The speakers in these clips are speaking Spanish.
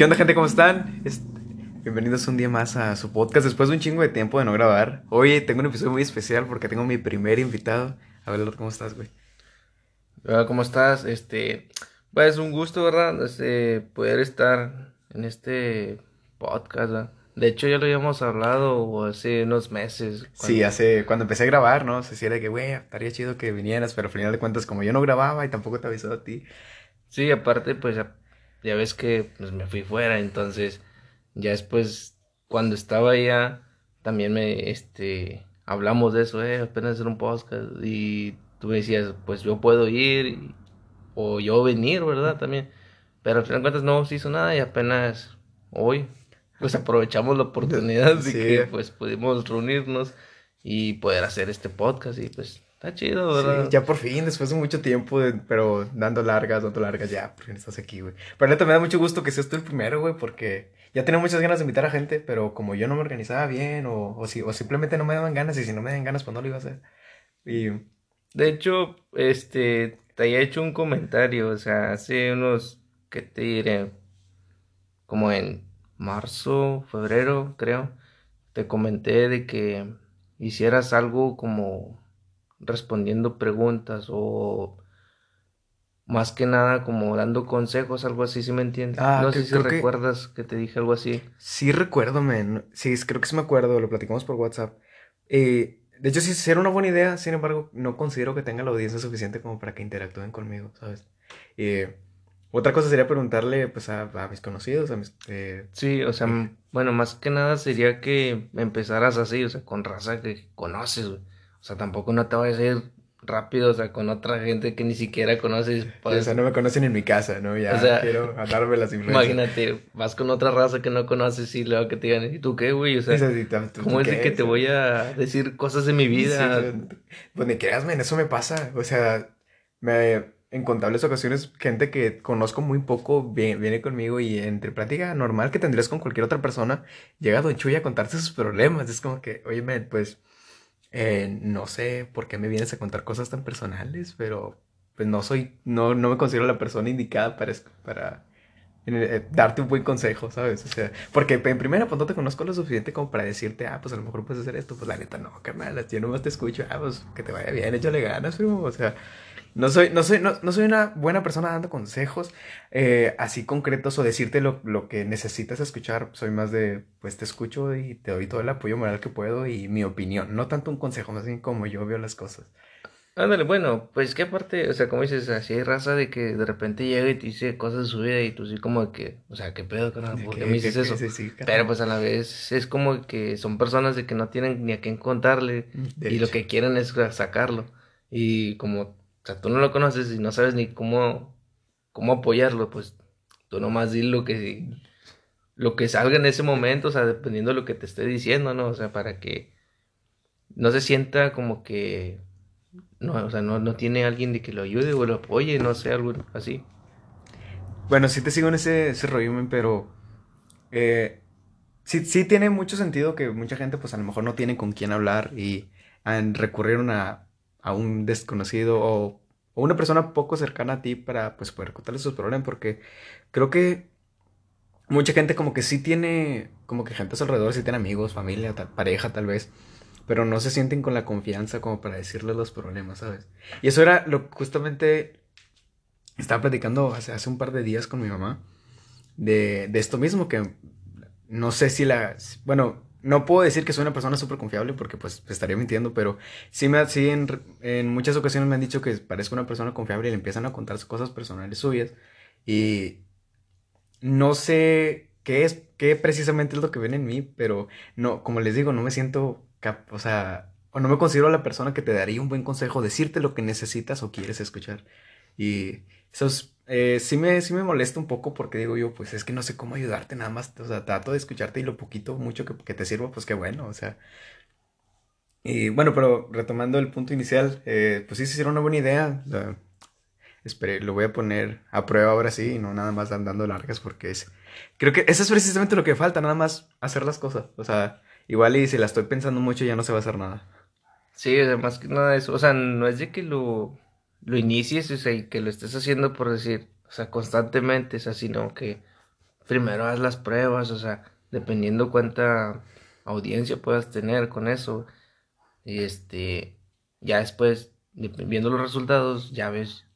¿Qué onda, gente? ¿Cómo están? Es- Bienvenidos un día más a su podcast después de un chingo de tiempo de no grabar. Hoy tengo un episodio muy especial porque tengo mi primer invitado. A ver, ¿cómo estás, güey? Hola, ¿cómo estás? Este, pues un gusto, ¿verdad? Este, poder estar en este podcast, ¿verdad? De hecho, ya lo habíamos hablado hace unos meses. Sí, hace... Cuando empecé a grabar, ¿no? Se decía de que, güey, estaría chido que vinieras, pero al final de cuentas, como yo no grababa y tampoco te avisó a ti. Sí, aparte, pues ya, ves que pues, me fui fuera, entonces ya después, cuando estaba allá, también me, este, hablamos de eso, eh, apenas hacer un podcast y tú me decías, pues yo puedo ir o yo venir, ¿verdad? También, pero al final de cuentas no se hizo nada y apenas hoy, pues aprovechamos la oportunidad de Sí. que pues pudimos reunirnos y poder hacer este podcast y pues está chido, ¿verdad? Sí, ya por fin, después de mucho tiempo, de- pero dando largas, dando largas, ya, por fin estás aquí, güey. Pero neta, me da mucho gusto que seas tú el primero, güey, porque ya tenía muchas ganas de invitar a gente, pero como yo no me organizaba bien, o, o, si, o simplemente no me daban ganas, y si no me dan ganas, pues no lo iba a hacer. Y De hecho, este, te había hecho un comentario, o sea, hace unos, ¿qué te diré? Como en marzo, febrero, creo, te comenté de que hicieras algo como respondiendo preguntas o más que nada como dando consejos, algo así, ¿sí me entiendes? Ah, no sé si que- recuerdas que te dije algo así. sí recuerdo, men, sí, creo que sí me acuerdo, lo platicamos por WhatsApp. Eh, de hecho, sí, sí era una buena idea, sin embargo, no considero que tenga la audiencia suficiente como para que interactúen conmigo, ¿sabes? Eh, otra cosa sería preguntarle, pues, a, a mis conocidos, a mis... eh, Sí, o sea, bueno, más que nada sería que empezaras así, o sea, con raza que conoces, güey. O sea, tampoco no te vayas a ir rápido, o sea, con otra gente que ni siquiera conoces. o pues, sea, no me conocen en mi casa, ¿no? Ya O sea, quiero darme las influencias. imagínate, vas con otra raza que no conoces y luego que te digan, ¿y tú qué, güey? O sea, Dices, ¿y tú- ¿cómo es de que te voy a decir cosas de mi vida? Sí, pues ni creas, men, eso me pasa. O sea, me, en contables ocasiones, gente que conozco muy poco viene, viene conmigo y entre plática normal que tendrías con cualquier otra persona, llega Don Chuy a contarte sus problemas. Es como que, oye, men, pues, eh, no sé por qué me vienes a contar cosas tan personales, pero pues no soy, no, no me considero la persona indicada para, para eh, darte un buen consejo, ¿sabes? O sea, porque en primera, pues no te conozco lo suficiente como para decirte, ah, pues a lo mejor puedes hacer esto. Pues la neta, no, carnal, yo nomás te escucho, ah, pues que te vaya bien, échale ganas, primo. O sea, no soy, no soy, no, no soy una buena persona dando consejos eh, así concretos o decirte lo, lo que necesitas escuchar. Soy más de, pues te escucho y te doy todo el apoyo moral que puedo y mi opinión. No tanto un consejo, más bien como yo veo las cosas. Ándale, bueno, pues que aparte, o sea, como dices, así hay raza de que de repente llega y te dice cosas de su vida y tú sí como que, o sea, ¿qué pedo, carnal? ¿Por qué me dices eso? que- sí. Pero pues a la vez es como que son personas de que no tienen ni a quién contarle De y lo que quieren es sacarlo. Y como, o sea, tú no lo conoces y no sabes ni cómo, cómo apoyarlo, pues tú nomás di lo que, lo que salga en ese momento, o sea, dependiendo de lo que te esté diciendo, ¿no? O sea, para que no se sienta como que, no, o sea, no, no tiene alguien de que lo ayude o lo apoye, no sé, algo así. Bueno, sí te sigo en ese, ese rollo, pero eh, sí, sí tiene mucho sentido que mucha gente pues a lo mejor no tiene con quién hablar y recurrieron a, a un desconocido o, una persona poco cercana a ti para pues poder contarle sus problemas porque creo que mucha gente como que sí tiene, como que gente a su alrededor, sí tiene amigos, familia, pareja tal vez, pero no se sienten con la confianza como para decirles los problemas, ¿sabes? Y eso era lo justamente estaba platicando hace, hace un par de días con mi mamá de, de esto mismo, que no sé si la... Bueno, no puedo decir que soy una persona súper confiable porque pues estaría mintiendo, pero sí, me, sí en, en muchas ocasiones me han dicho que parezco una persona confiable y le empiezan a contar cosas personales suyas y no sé qué es, qué precisamente es lo que ven en mí, pero no, como les digo, no me siento, cap- o sea, o no me considero la persona que te daría un buen consejo, decirte lo que necesitas o quieres escuchar. Y eso es, eh, sí me, sí me molesta un poco porque digo yo, pues es que no sé cómo ayudarte nada más, o sea, trato de escucharte y lo poquito, mucho que, que te sirva, pues qué bueno, o sea. Y bueno, pero retomando el punto inicial, eh, pues sí, sí, era una buena idea. la- Esperé, lo voy a poner a prueba ahora sí, y no nada más andando largas porque es... Creo que eso es precisamente lo que falta, nada más hacer las cosas. O sea, igual y si la estoy pensando mucho ya no se va a hacer nada. Sí, o sea, más que nada eso, o sea, no es de que lo, lo inicies, o sea, y que lo estés haciendo por decir, o sea, constantemente, o sea, sino que primero haz las pruebas, o sea, dependiendo cuánta audiencia puedas tener con eso. Y este, ya después, viendo los resultados, ya ves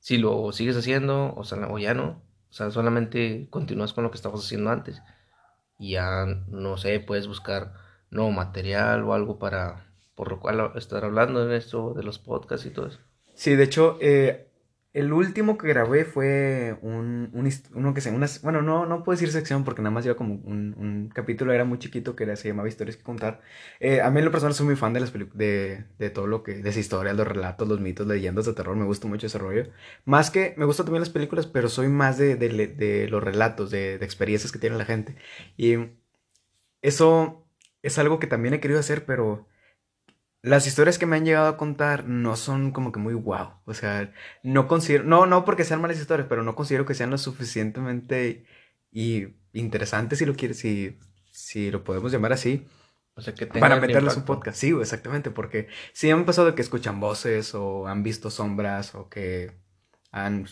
si lo sigues haciendo o, sea, o ya no. O sea, solamente continúas con lo que estabas haciendo antes. Y ya, no sé, puedes buscar nuevo material o algo para, por lo cual estar hablando en esto de los podcasts y todo eso. Sí, de hecho, eh, el último que grabé fue un, un uno que se una, bueno, no, no puedo decir sección porque nada más lleva como un, un capítulo, era muy chiquito, que era, se llamaba Historias que contar. Eh, a mí en lo personal soy muy fan de las de, de todo lo que, de esa historia, los relatos, los mitos, leyendas de terror, me gusta mucho ese rollo. Más que, me gustan también las películas, pero soy más de, de, de los relatos, de, de experiencias que tiene la gente. Y eso es algo que también he querido hacer, pero las historias que me han llegado a contar no son como que muy wow. O sea, no considero, no, no porque sean malas historias, pero no considero que sean lo suficientemente y interesantes si lo quieres, si, si lo podemos llamar así. O sea, que para meterles un podcast. Sí, exactamente, porque sí me han pasado de que escuchan voces o han visto sombras o que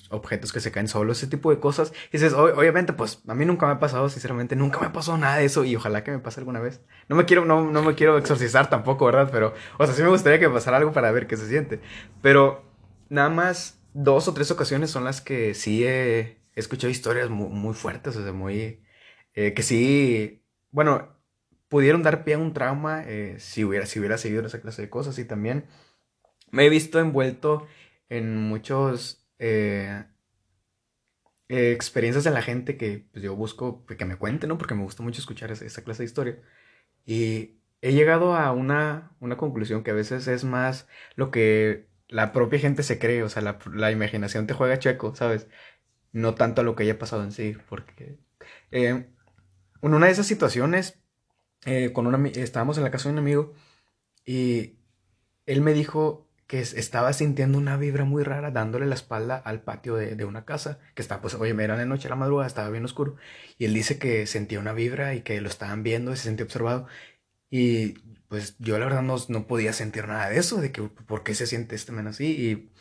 objetos que se caen solos, ese tipo de cosas. Y dices, obviamente, pues a mí nunca me ha pasado, sinceramente, nunca me ha pasado nada de eso y ojalá que me pase alguna vez. No me quiero, no, no me quiero exorcizar tampoco, ¿verdad? Pero, o sea, sí me gustaría que pasara algo para ver qué se siente. Pero nada más dos o tres ocasiones son las que sí he, escuchado historias muy, fuertes, o sea, muy... Eh, que sí, bueno, pudieron dar pie a un trauma eh, si, hubiera, si hubiera seguido esa clase de cosas y también me he visto envuelto en muchos eh, eh, experiencias de la gente que pues, yo busco que me cuente, ¿no? Porque me gusta mucho escuchar esa, clase de historia. Y he llegado a una, una, conclusión que a veces es más lo que la propia gente se cree, o sea, la, la imaginación te juega checo, ¿sabes? No tanto a lo que haya pasado en sí, porque eh, en una de esas situaciones, con una, estábamos en la casa de un amigo y él me dijo que estaba sintiendo una vibra muy rara dándole la espalda al patio de, una casa, que estaba, pues, oye, me era de noche a la madrugada, estaba bien oscuro, y él dice que sentía una vibra y que lo estaban viendo y se sentía observado, y pues yo la verdad no, no podía sentir nada de eso, de que por qué se siente este men así, y,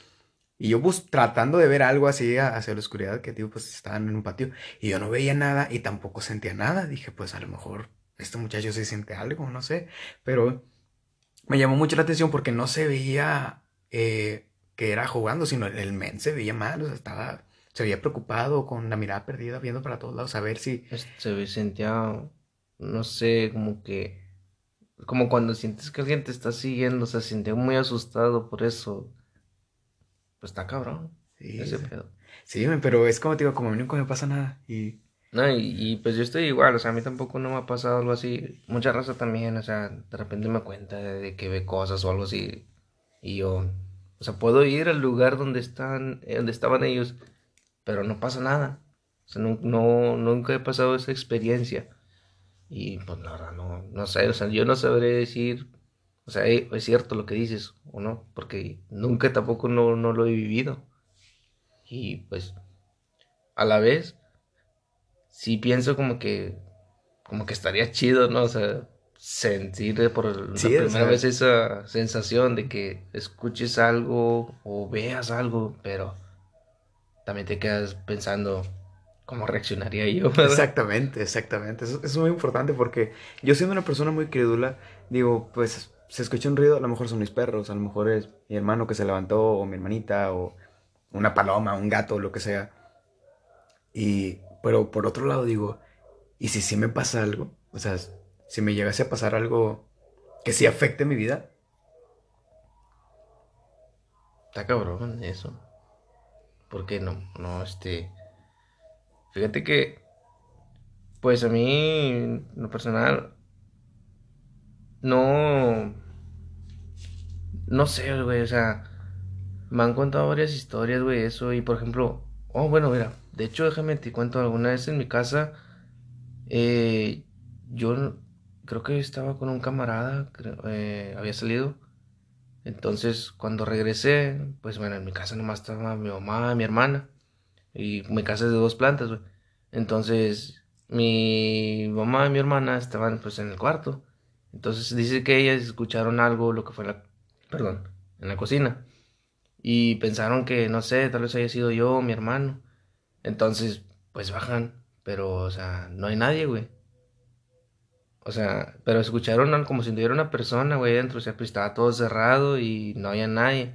y yo pues tratando de ver algo así hacia la oscuridad, que digo, pues estaban en un patio, y yo no veía nada y tampoco sentía nada, dije, pues a lo mejor este muchacho se siente algo, no sé, pero me llamó mucho la atención porque no se veía eh, que era jugando, sino el men se veía mal, o sea, estaba, se veía preocupado, con la mirada perdida, viendo para todos lados, a ver si... Se sentía, no sé, como que, como cuando sientes que alguien te está siguiendo, o sea, se sentía muy asustado por eso. Pues está cabrón. Sí, ese pedo. Sí, pero es como te digo, como a mí nunca me pasa nada y... No, y, pues yo estoy igual, o sea, a mí tampoco no me ha pasado algo así. Mucha raza también, o sea, de repente me cuenta de, que ve cosas o algo así. Y yo, o sea, puedo ir al lugar donde están, eh, donde estaban ellos, pero no pasa nada. O sea, no, no, nunca he pasado esa experiencia. Y pues la verdad, no, no sé, o sea, yo no sabré decir, o sea, eh, es cierto lo que dices o no, porque nunca tampoco no, no lo he vivido. Y pues, a la vez, sí pienso como que, como que estaría chido, ¿no? O sea, sentir por la primera vez esa sensación de que escuches algo o veas algo, pero también te quedas pensando cómo reaccionaría yo. Exactamente, exactamente. Eso, es muy importante porque yo siendo una persona muy crédula, digo, pues se escucha un ruido, a lo mejor son mis perros, a lo mejor es mi hermano que se levantó, o mi hermanita, o una paloma, un gato, lo que sea. Y pero por otro lado digo, ¿y si sí me pasa algo? O sea, si me llegase a pasar algo que sí afecte mi vida. Está cabrón eso. ¿Por qué no? No, este. Fíjate que. Pues a mí, en lo personal. No. No sé, güey, o sea. Me han contado varias historias, güey, eso. Y por ejemplo. Oh, bueno, mira. De hecho, déjame te cuento, alguna vez en mi casa, eh, yo creo que estaba con un camarada, eh, había salido. Entonces, cuando regresé, pues bueno, en mi casa nomás estaba mi mamá, mi hermana. Y mi casa es de dos plantas, güey. Entonces, mi mamá y mi hermana estaban pues en el cuarto. Entonces dice que ellas escucharon algo, lo que fue la, perdón, en la cocina. Y pensaron que, no sé, tal vez haya sido yo mi hermano. Entonces, pues bajan pero, o sea, no hay nadie, güey. O sea, pero escucharon como si tuviera una persona, güey, dentro, o sea, pues estaba todo cerrado y no había nadie.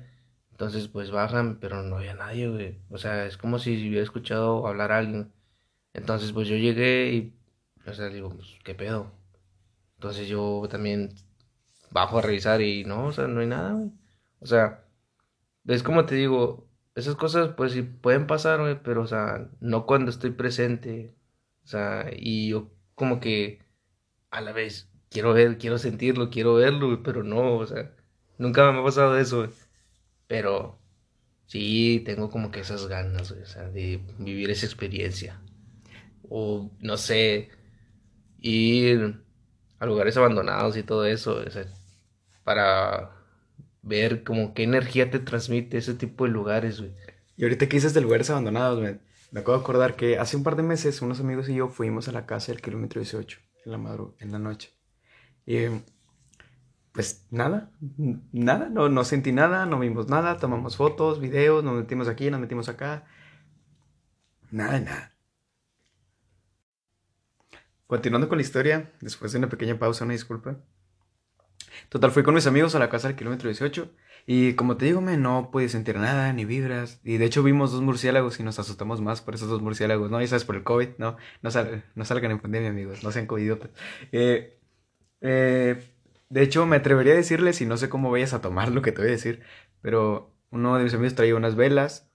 Entonces, pues bajan, pero no había nadie, güey. O sea, es como si hubiera escuchado hablar a alguien. Entonces, pues yo llegué y, o sea, digo, pues, ¿qué pedo? Entonces yo también bajo a revisar y no, o sea, no hay nada, güey. O sea, es como te digo, esas cosas, pues sí pueden pasar, güey, pero, o sea, no cuando estoy presente. O sea, y yo como que a la vez quiero ver, quiero sentirlo, quiero verlo, pero no, o sea, nunca me ha pasado eso. Pero sí tengo como que esas ganas, o sea, de vivir esa experiencia. O no sé, ir a lugares abandonados y todo eso, o sea, para ver como qué energía te transmite ese tipo de lugares, güey. Y ahorita que dices de lugares abandonados, güey, me acabo de acordar que hace un par de meses unos amigos y yo fuimos a la casa del kilómetro 18 en la, madru en la noche. Y pues nada, nada, no, no sentí nada, no vimos nada, tomamos fotos, videos, nos metimos aquí, nos metimos acá. Nada, nada. Continuando con la historia, después de una pequeña pausa, una disculpa. Total, fui con mis amigos a la casa del kilómetro 18 y como te digo, me no pude sentir nada, ni vibras. Y de hecho vimos dos murciélagos y nos asustamos más por esos dos murciélagos, ¿no? Y sabes, por el COVID, ¿no? No, no salgan en pandemia, amigos, no sean covidiotas. Eh, eh, de hecho, me atrevería a decirles, y no sé cómo vayas a tomar lo que te voy a decir, pero uno de mis amigos traía unas velas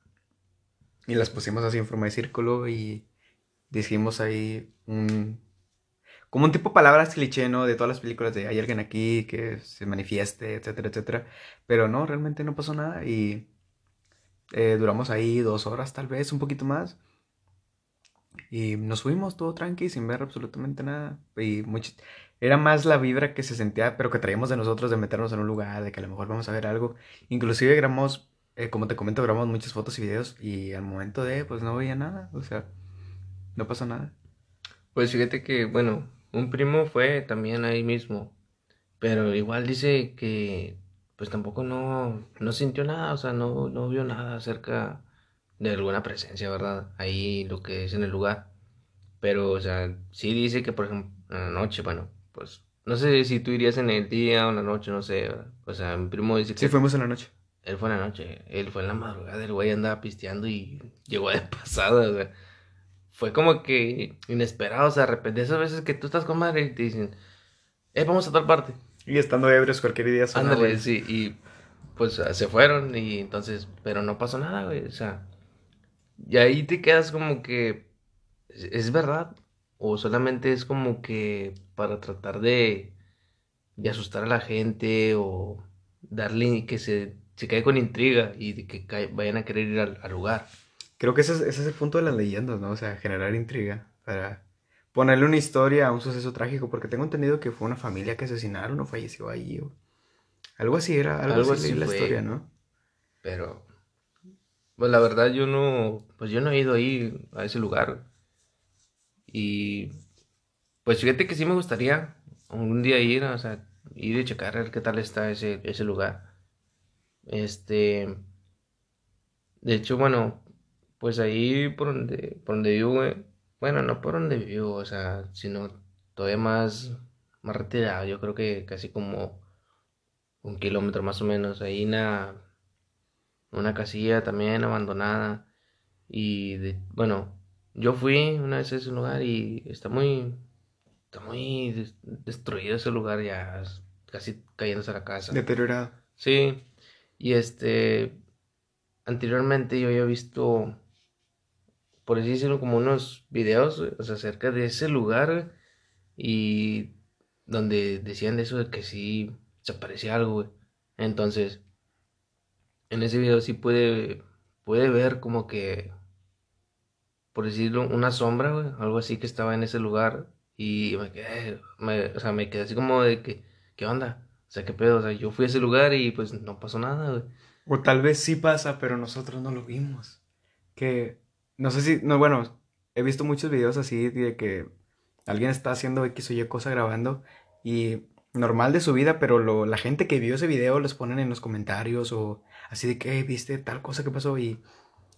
y las pusimos así en forma de círculo y dijimos ahí un como un tipo de palabras cliché, ¿no? De todas las películas de hay alguien aquí que se manifieste, etcétera, etcétera. Pero no, realmente no pasó nada y eh, duramos ahí dos horas tal vez, un poquito más. Y nos fuimos todo tranqui, sin ver absolutamente nada. Y mucho... era más la vibra que se sentía, pero que traíamos de nosotros de meternos en un lugar, de que a lo mejor vamos a ver algo. Inclusive grabamos, eh, como te comento, grabamos muchas fotos y videos y al momento de, pues no veía nada. O sea, no pasó nada. Pues fíjate que, bueno, un primo fue también ahí mismo, pero igual dice que pues tampoco no, no sintió nada, o sea, no, no vio nada acerca de alguna presencia, ¿verdad? Ahí lo que es en el lugar. Pero, o sea, sí dice que, por ejemplo, en la noche, bueno, pues, no sé si tú irías en el día o en la noche, no sé, o sea, mi primo dice que... Sí, fuimos en la noche. Él fue en la noche, él fue en la madrugada, el güey andaba pisteando y llegó de pasada, o sea fue como que inesperado, o sea, de repente esas veces que tú estás con madre y te dicen, eh, vamos a tal parte. Y estando ebrios cualquier día Ándale, sí, y pues se fueron y entonces, pero no pasó nada, güey, o sea, y ahí te quedas como que, ¿es verdad? O solamente es como que para tratar de, de asustar a la gente o darle que se, se caiga con intriga y de que vayan a querer ir al lugar. Creo que ese es, ese es el punto de las leyendas, ¿no? O sea, generar intriga para ponerle una historia a un suceso trágico, porque tengo entendido que fue una familia que asesinaron o falleció ahí. O... Algo así era, algo, así, la historia, ¿no? Pero, pues la verdad yo no, pues yo no he ido ahí a ese lugar. Y, pues fíjate que sí me gustaría un día ir, o sea, ir y checar a ver qué tal está ese, ese lugar. Este, de hecho, bueno, pues ahí por donde, por donde vivo, bueno, no por donde vivo, o sea, sino todavía más, más retirado, yo creo que casi como un kilómetro más o menos, ahí una, una casilla también abandonada y de, bueno, yo fui una vez a ese lugar y está muy, está muy destruido ese lugar ya, casi cayéndose a la casa. Deteriorado. Sí, y este, anteriormente yo había visto por así decirlo, como unos videos acerca de ese lugar y donde decían de eso de que sí se aparecía algo, güey. Entonces, en ese video sí puede, puede ver como que, por decirlo, una sombra, güey, algo así que estaba en ese lugar y me quedé, o sea, me quedé así como de que, ¿qué onda? O sea, ¿qué pedo? O sea, yo fui a ese lugar y pues no pasó nada, güey. O tal vez sí pasa, pero nosotros no lo vimos. Que no sé si, no, bueno, he visto muchos videos así de que alguien está haciendo X o Y cosa grabando y normal de su vida, pero lo, la gente que vio ese video los ponen en los comentarios o así de que, viste tal cosa que pasó y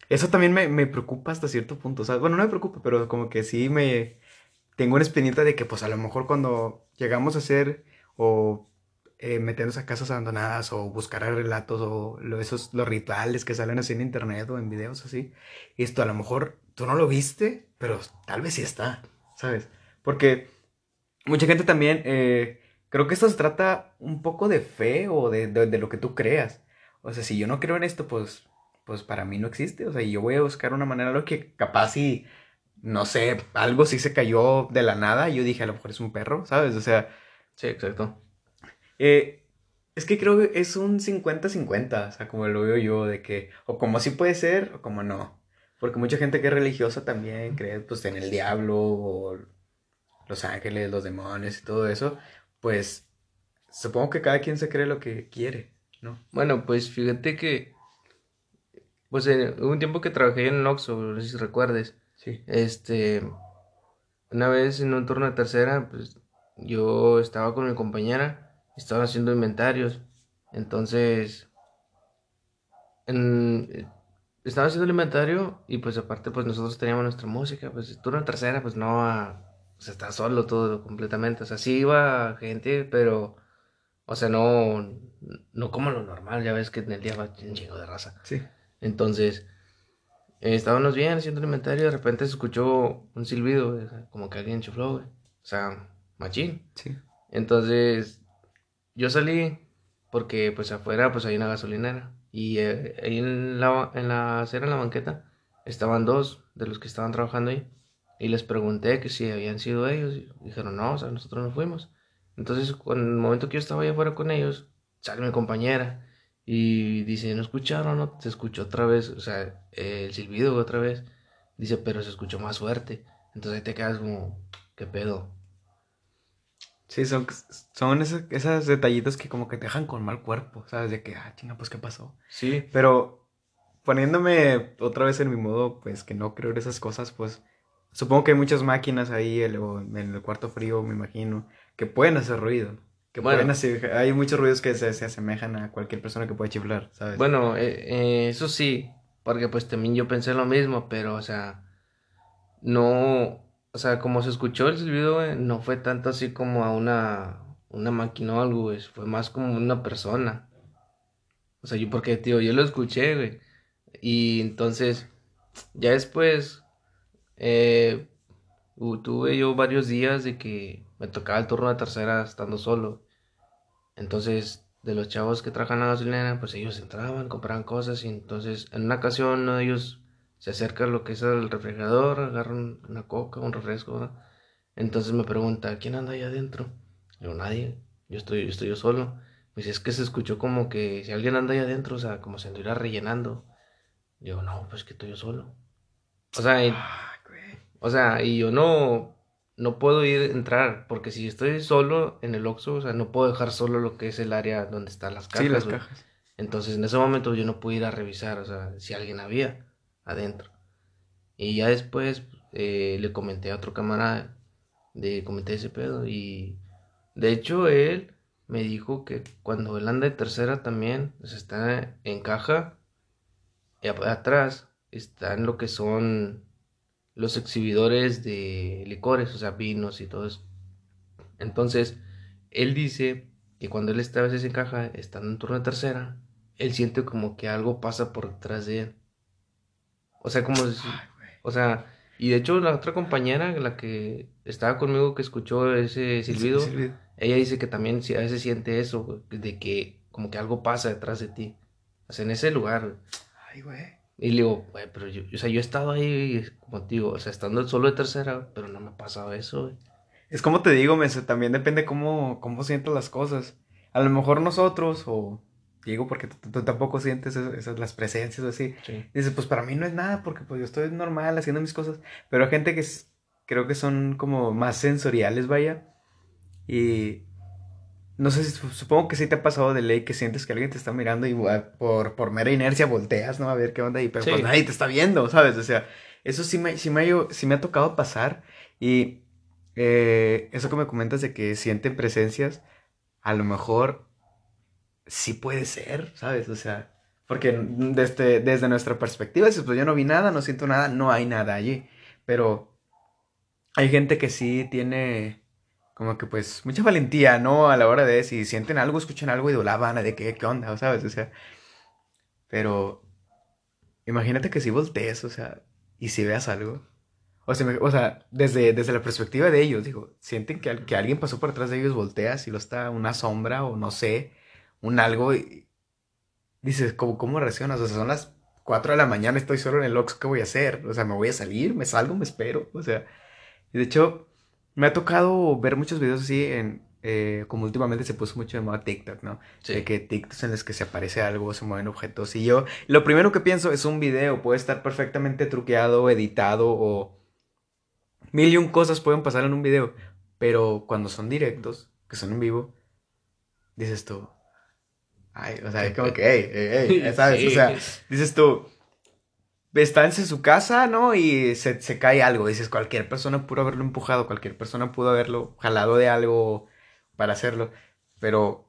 eso también me, me preocupa hasta cierto punto. O sea, bueno, no me preocupa, pero como que sí me tengo una espinita de que pues a lo mejor cuando llegamos a hacer o eh, meternos a casas abandonadas o buscar relatos o lo, esos, los rituales que salen así en internet o en videos así, esto a lo mejor tú no lo viste, pero tal vez sí está, ¿sabes? Porque mucha gente también, eh, creo que esto se trata un poco de fe o de, de, lo que tú creas. O sea, si yo no creo en esto, pues, pues para mí no existe. O sea, yo voy a buscar una manera, lo que capaz y, no sé, algo sí se cayó de la nada. Y yo dije, a lo mejor es un perro, ¿sabes? O sea... Sí, exacto. Eh, es que creo que es un 50-50, o sea, como lo veo yo, de que, o como sí puede ser, o como no. Porque mucha gente que es religiosa también cree, pues, en el diablo, o los ángeles, los demonios y todo eso. Pues, supongo que cada quien se cree lo que quiere, ¿no? Bueno, pues fíjate que, pues, hubo un tiempo que trabajé en Oxxo, no sé si recuerdes. Sí. Este, una vez en un turno de tercera, pues, yo estaba con mi compañera estaban haciendo inventarios. Entonces, en, estaba haciendo el inventario y pues aparte pues nosotros teníamos nuestra música, pues en tercera pues no, a, pues está solo todo completamente, o sea, sí iba gente, pero, o sea, no, no como lo normal, ya ves que en el día va un chingo de raza. Sí. Entonces, estábamos bien haciendo el inventario y de repente se escuchó un silbido, como que alguien chufló, O sea, machín. Sí. Entonces, yo salí porque pues afuera pues hay una gasolinera y eh, ahí en la, en la acera, en la banqueta, estaban dos de los que estaban trabajando ahí y les pregunté que si habían sido ellos y dijeron no, o sea, nosotros no fuimos. Entonces, en el momento que yo estaba ahí afuera con ellos, sale mi compañera y dice, ¿no escucharon? No, se escuchó otra vez, o sea, el silbido otra vez. Dice, pero se escuchó más fuerte. Entonces ahí te quedas como, ¿qué pedo? Sí, son, son esos, esos detallitos que como que te dejan con mal cuerpo, ¿sabes? De que, ah, chinga, pues, ¿qué pasó? Sí. Pero poniéndome otra vez en mi modo, pues, que no creo en esas cosas, pues, supongo que hay muchas máquinas ahí en el cuarto frío, me imagino, que pueden hacer ruido. Que pueden hacer, hay muchos ruidos que se, se, asemejan a cualquier persona que pueda chiflar, ¿sabes? Bueno, eh, eh, eso sí, porque pues también yo pensé lo mismo, pero, o sea, no, o sea, como se escuchó el silbido, güey, no fue tanto así como a una, una máquina o algo, fue más como una persona. O sea, yo, porque, tío, yo lo escuché, güey. Y entonces, ya después, eh, tuve yo varios días de que me tocaba el turno de tercera estando solo. Entonces, de los chavos que trabajan a la gasolina, pues ellos entraban, compraban cosas y entonces en una ocasión uno de ellos se acerca a lo que es el refrigerador, agarra una coca, un refresco, Entonces me pregunta, ¿quién anda ahí adentro? Yo, nadie, yo estoy, yo estoy yo solo. Me dice, es que se escuchó como que si alguien anda ahí adentro, o sea, como si anduviera rellenando. Yo, no, pues que estoy yo solo. O sea, y, o sea, y yo no, no puedo ir a entrar, porque si estoy solo en el Oxxo, o sea, no puedo dejar solo lo que es el área donde están las cajas. Sí, las cajas. Entonces, en ese momento yo no pude ir a revisar, o sea, si alguien había adentro. Y ya después eh, le comenté a otro camarada, de comenté ese pedo y de hecho él me dijo que cuando él anda de tercera también, está en caja, y atrás están lo que son los exhibidores de licores, o sea, vinos y todo eso. Entonces, él dice que cuando él está a veces en caja, estando en turno de tercera, él siente como que algo pasa por detrás de él. O sea, como... o sea, y de hecho la otra compañera, la que estaba conmigo que escuchó ese silbido, ella dice que también a veces siente eso, de que como que algo pasa detrás de ti. O sea, en ese lugar. Ay, güey. Y le digo, güey, pero yo, o sea, yo he estado ahí, como te digo, o sea, estando solo de tercera, pero no me ha pasado eso, güey. Es como te digo, me, también depende cómo, cómo sientas las cosas. A lo mejor nosotros, o digo porque tú, tampoco sientes esas, las presencias o así. Dices, pues para mí no es nada porque pues yo estoy normal haciendo mis cosas, pero hay gente que creo que son como más sensoriales, vaya. Y no sé, si, supongo que sí te ha pasado de ley que sientes que alguien te está mirando y por, por mera inercia volteas, ¿no? A ver qué onda ahí, pero pues nadie te está viendo, ¿sabes? O sea, eso sí me, sí me, sí me ha tocado pasar y eh, eso que me comentas de que sienten presencias, a lo mejor sí puede ser, ¿sabes? O sea, Porque desde, desde nuestra perspectiva, dices, pues yo no vi nada, no siento nada, no hay nada allí. Pero hay gente que sí tiene como que pues mucha valentía, ¿no? A la hora de si sienten algo, escuchan algo y van de qué, qué onda, ¿sabes? O sea, pero imagínate que si voltees, o sea, y si veas algo. O sea, o sea desde, desde la perspectiva de ellos, digo, sienten que, que alguien pasó por atrás de ellos, volteas y lo está una sombra o no sé, un algo y dices, ¿cómo, cómo reaccionas? O sea, son las 4 de la mañana, estoy solo en el Ox, ¿qué voy a hacer? O sea, me voy a salir, me salgo, me espero, o sea, y de hecho, me ha tocado ver muchos videos así en, eh, como últimamente se puso mucho de moda TikTok, ¿no? Sí. De que TikToks en los que se aparece algo, se mueven objetos. Y yo, lo primero que pienso es un video, puede estar perfectamente truqueado, editado o mil y un cosas pueden pasar en un video. Pero cuando son directos, que son en vivo, dices tú, ay, o sea, es como que, hey, hey, hey, ¿sabes? O sea, dices tú, está en su casa, ¿no? Y se, se cae algo. Dices, cualquier persona pudo haberlo empujado, cualquier persona pudo haberlo jalado de algo para hacerlo. Pero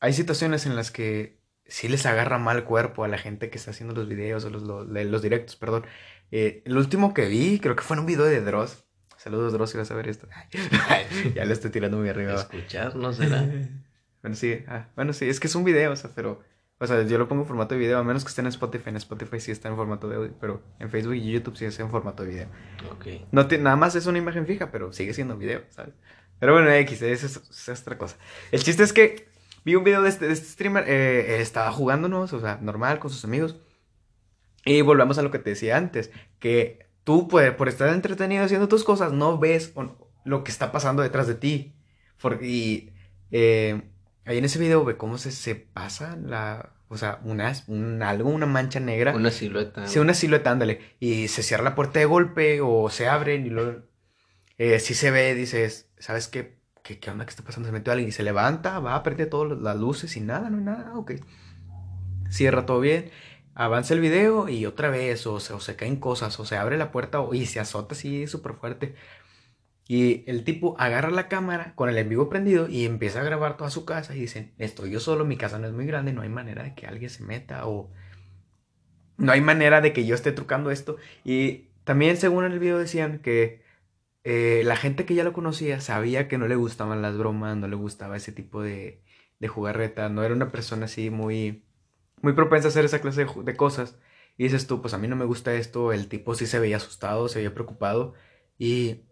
hay situaciones en las que sí les agarra mal cuerpo a la gente que está haciendo los videos o los, los, directos, perdón. Eh, el último que vi, creo que fue en un video de Dross. Saludos, Dross, si vas a ver esto. ya le estoy tirando muy arriba. Escuchar, ¿no será? bueno, sí, ah, bueno, sí, es que es un video, o sea, pero... O sea, yo lo pongo en formato de video, a menos que esté en Spotify. En Spotify sí está en formato de audio, pero en Facebook y YouTube sí está en formato de video. Ok. No nada más es una imagen fija, pero sigue siendo video, ¿sabes? Pero bueno, X, esa es, otra cosa. El chiste es que vi un video de este, de este streamer, eh, estaba jugándonos, o sea, normal, con sus amigos. Y volvamos a lo que te decía antes, que tú, pues, por estar entretenido haciendo tus cosas, no ves lo que está pasando detrás de ti. y eh, ahí en ese video ve cómo se, se pasa la... O sea, una, un, algo, una mancha negra. Una silueta. Sí, una silueta, ándale. Y se cierra la puerta de golpe o se abren y luego... Eh, si se ve, dices, ¿sabes qué? ¿Qué, qué onda que está pasando? Se metió alguien y se levanta, va, a prender todas las luces y nada, no hay nada, ok. Cierra todo bien, avanza el video y otra vez, o se, o se caen cosas, o se abre la puerta y se azota así súper fuerte. Y el tipo agarra la cámara con el en vivo prendido y empieza a grabar toda su casa y dicen, estoy yo solo, mi casa no es muy grande, no hay manera de que alguien se meta o no hay manera de que yo esté trucando esto. Y también según el video decían que eh, la gente que ya lo conocía sabía que no le gustaban las bromas, no le gustaba ese tipo de, de jugarreta, no era una persona así muy, muy propensa a hacer esa clase de, cosas. Y dices tú, pues a mí no me gusta esto, el tipo sí se veía asustado, se veía preocupado. Y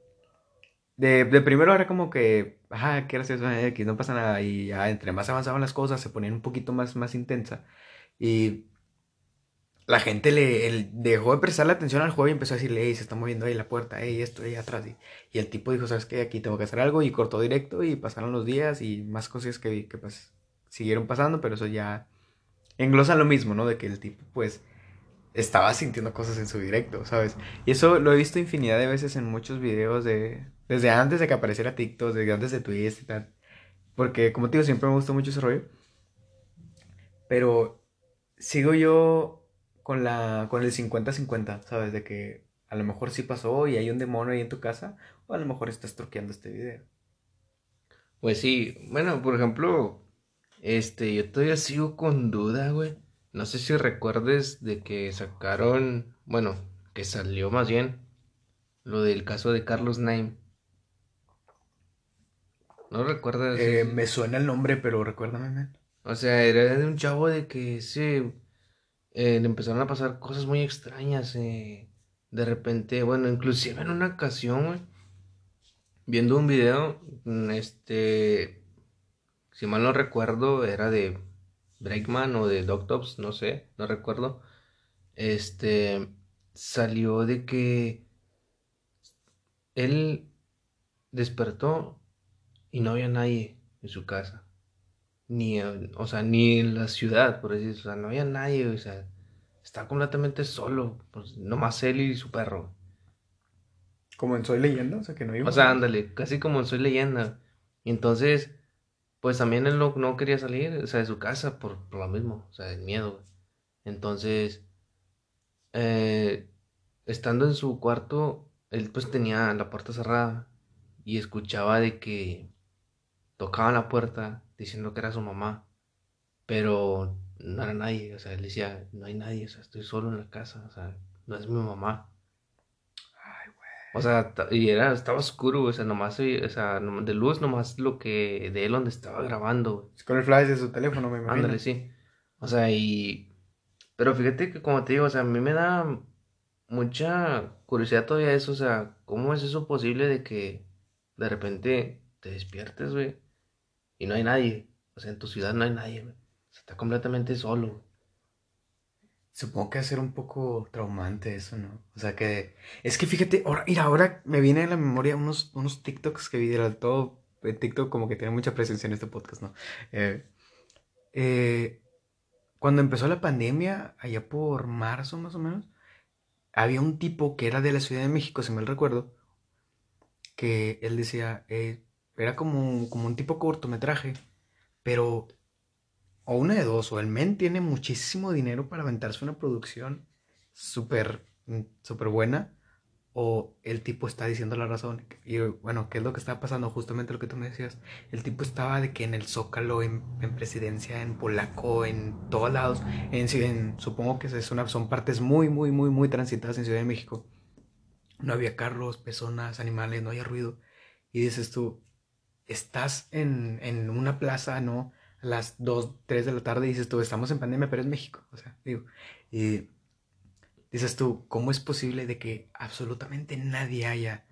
de, de primero era como que, ajá, qué gracioso, aquí no pasa nada. Y ya entre más avanzaban las cosas, se ponían un poquito más, más intensa. Y la gente le dejó de prestarle atención al juego y empezó a decirle, hey, se está moviendo ahí la puerta, hey, esto, ahí atrás. Y, el tipo dijo, ¿sabes qué? Aquí tengo que hacer algo y cortó directo y pasaron los días y más cosas que, que pues siguieron pasando, pero eso ya englosa lo mismo, ¿no? De que el tipo pues estaba sintiendo cosas en su directo, ¿sabes? Y eso lo he visto infinidad de veces en muchos videos de... Desde antes de que apareciera TikTok, desde antes de Twitch y tal. Porque como te digo, siempre me gustó mucho ese rollo. Pero sigo yo con, la, con el 50-50, ¿sabes? De que a lo mejor sí pasó y hay un demonio ahí en tu casa, o a lo mejor estás truqueando este video. Pues sí, bueno, por ejemplo, este, yo todavía sigo con duda, güey. No sé si recuerdes de que sacaron, bueno, que salió más bien lo del caso de Carlos Naim. ¿No recuerdas? Eh, me suena el nombre, pero recuérdame, man. O sea, era de un chavo de que se eh, le empezaron a pasar cosas muy extrañas. Eh, de repente, bueno, inclusive en una ocasión, viendo un video, este, si mal no recuerdo, era de Breakman o de Doctops, no sé, no recuerdo. Este, salió de que él despertó y no había nadie en su casa ni, o sea, ni en la ciudad, por decir, o sea, no había nadie, o sea, estaba completamente solo, pues nomás él y su perro. Como en Soy Leyenda, o sea, que no iba. O sea, ándale, casi como en Soy Leyenda. Y entonces, pues también él no, quería salir, o sea, de su casa por, lo mismo, o sea, el miedo. Entonces, eh, estando en su cuarto, él pues tenía la puerta cerrada y escuchaba de que tocaban la puerta diciendo que era su mamá, pero no era nadie, o sea, él decía, no hay nadie, o sea, estoy solo en la casa, o sea, no es mi mamá. O sea, y era, estaba oscuro, o sea, nomás, o sea, de luz nomás lo que, de él donde estaba grabando. Con el flash de su teléfono, me imagino. Ándale, sí. O sea, y... Pero fíjate que como te digo, o sea, a mí me da mucha curiosidad todavía eso, o sea, ¿cómo es eso posible de que de repente te despiertes, güey, y no hay nadie? O sea, en tu ciudad no hay nadie, güey. O sea, está completamente solo, güey. Supongo que va a ser un poco traumante eso, ¿no? O sea que... Es que fíjate, ahora, mira, ahora me viene a la memoria unos, unos TikToks que vi, de todo eh, TikTok como que tiene mucha presencia en este podcast, ¿no? Eh, eh, cuando empezó la pandemia, allá por marzo más o menos, había un tipo que era de la Ciudad de México, si mal recuerdo, que él decía, era como, como un tipo cortometraje, pero o una de dos, o el men tiene muchísimo dinero para aventarse una producción súper, mm, súper buena, o el tipo está diciendo la razón. Y bueno, ¿qué es lo que estaba pasando? Justamente lo que tú me decías. El tipo estaba de que en el Zócalo, en, en Presidencia, en Polaco, en todos lados, en, en- supongo que es una, son partes muy, muy, muy, muy transitadas en Ciudad de México. No había carros, personas, animales, no había ruido. Y dices tú, estás en, en una plaza, ¿no? Las 2, 3 de la tarde y dices tú, estamos en pandemia, pero es México. O sea, digo, y dices tú, ¿cómo es posible de que absolutamente nadie haya?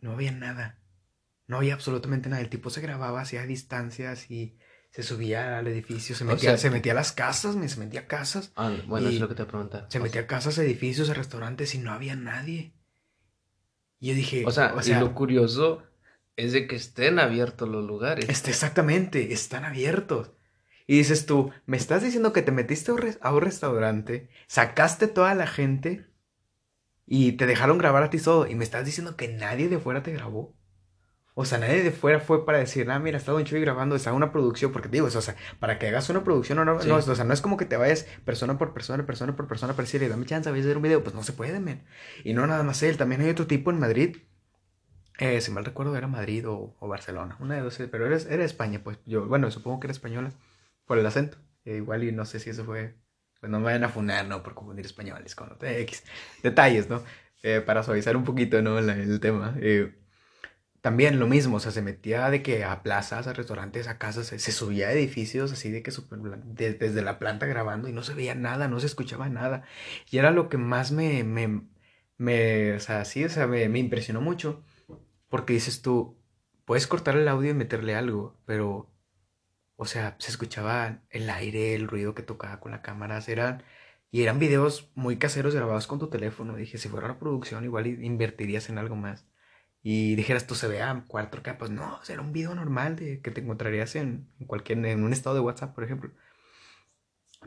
No había nada. No había absolutamente nada. El tipo se grababa hacia distancias y se subía al edificio, se O metía, sea, se metía a las casas, se metía a casas, Ah, bueno, es lo que te voy a preguntar. se metía a casas, a edificios, a restaurantes y no había nadie. Y yo dije, O sea, y lo curioso es de que estén abiertos los lugares. Este, exactamente, están abiertos. Y dices tú, me estás diciendo que te metiste a un, restaurante, sacaste toda la gente y te dejaron grabar a ti solo. Y me estás diciendo que nadie de fuera te grabó. O sea, nadie de fuera fue para decir, ah, mira, está Don Chuy grabando, está una producción. Porque te digo, o sea, para que hagas una producción o no, Sí. no, o sea, no es como que te vayas persona por persona, persona por persona para decirle, dame chance, voy a hacer un video. Pues no se puede, men. Y no nada más él, también hay otro tipo en Madrid. Eh, si mal recuerdo, era Madrid o, o Barcelona, una de dos, pero era, era España, pues yo, bueno, supongo que era española por el acento. Eh, igual y no sé si eso fue, pues no me vayan a funar, ¿no? Por confundir españoles con X. Detalles, ¿no? Eh, para suavizar un poquito, ¿no? La- el tema. Eh, también lo mismo, o sea, se metía de que a plazas, a restaurantes, a casas, se, se subía a edificios así de que super, de- desde la planta grabando y no se veía nada, no se escuchaba nada. Y era lo que más me, me, me o sea, sí, o sea, me, me impresionó mucho. Porque dices tú, puedes cortar el audio y meterle algo, pero, o sea, se escuchaba el aire, el ruido que tocaba con la cámara, eran, y eran videos muy caseros grabados con tu teléfono. Dije, si fuera una producción, igual invertirías en algo más. Y dijeras, tú se vea 4K, pues no, será un video normal de, que te encontrarías en, en cualquier, en un estado de WhatsApp, por ejemplo.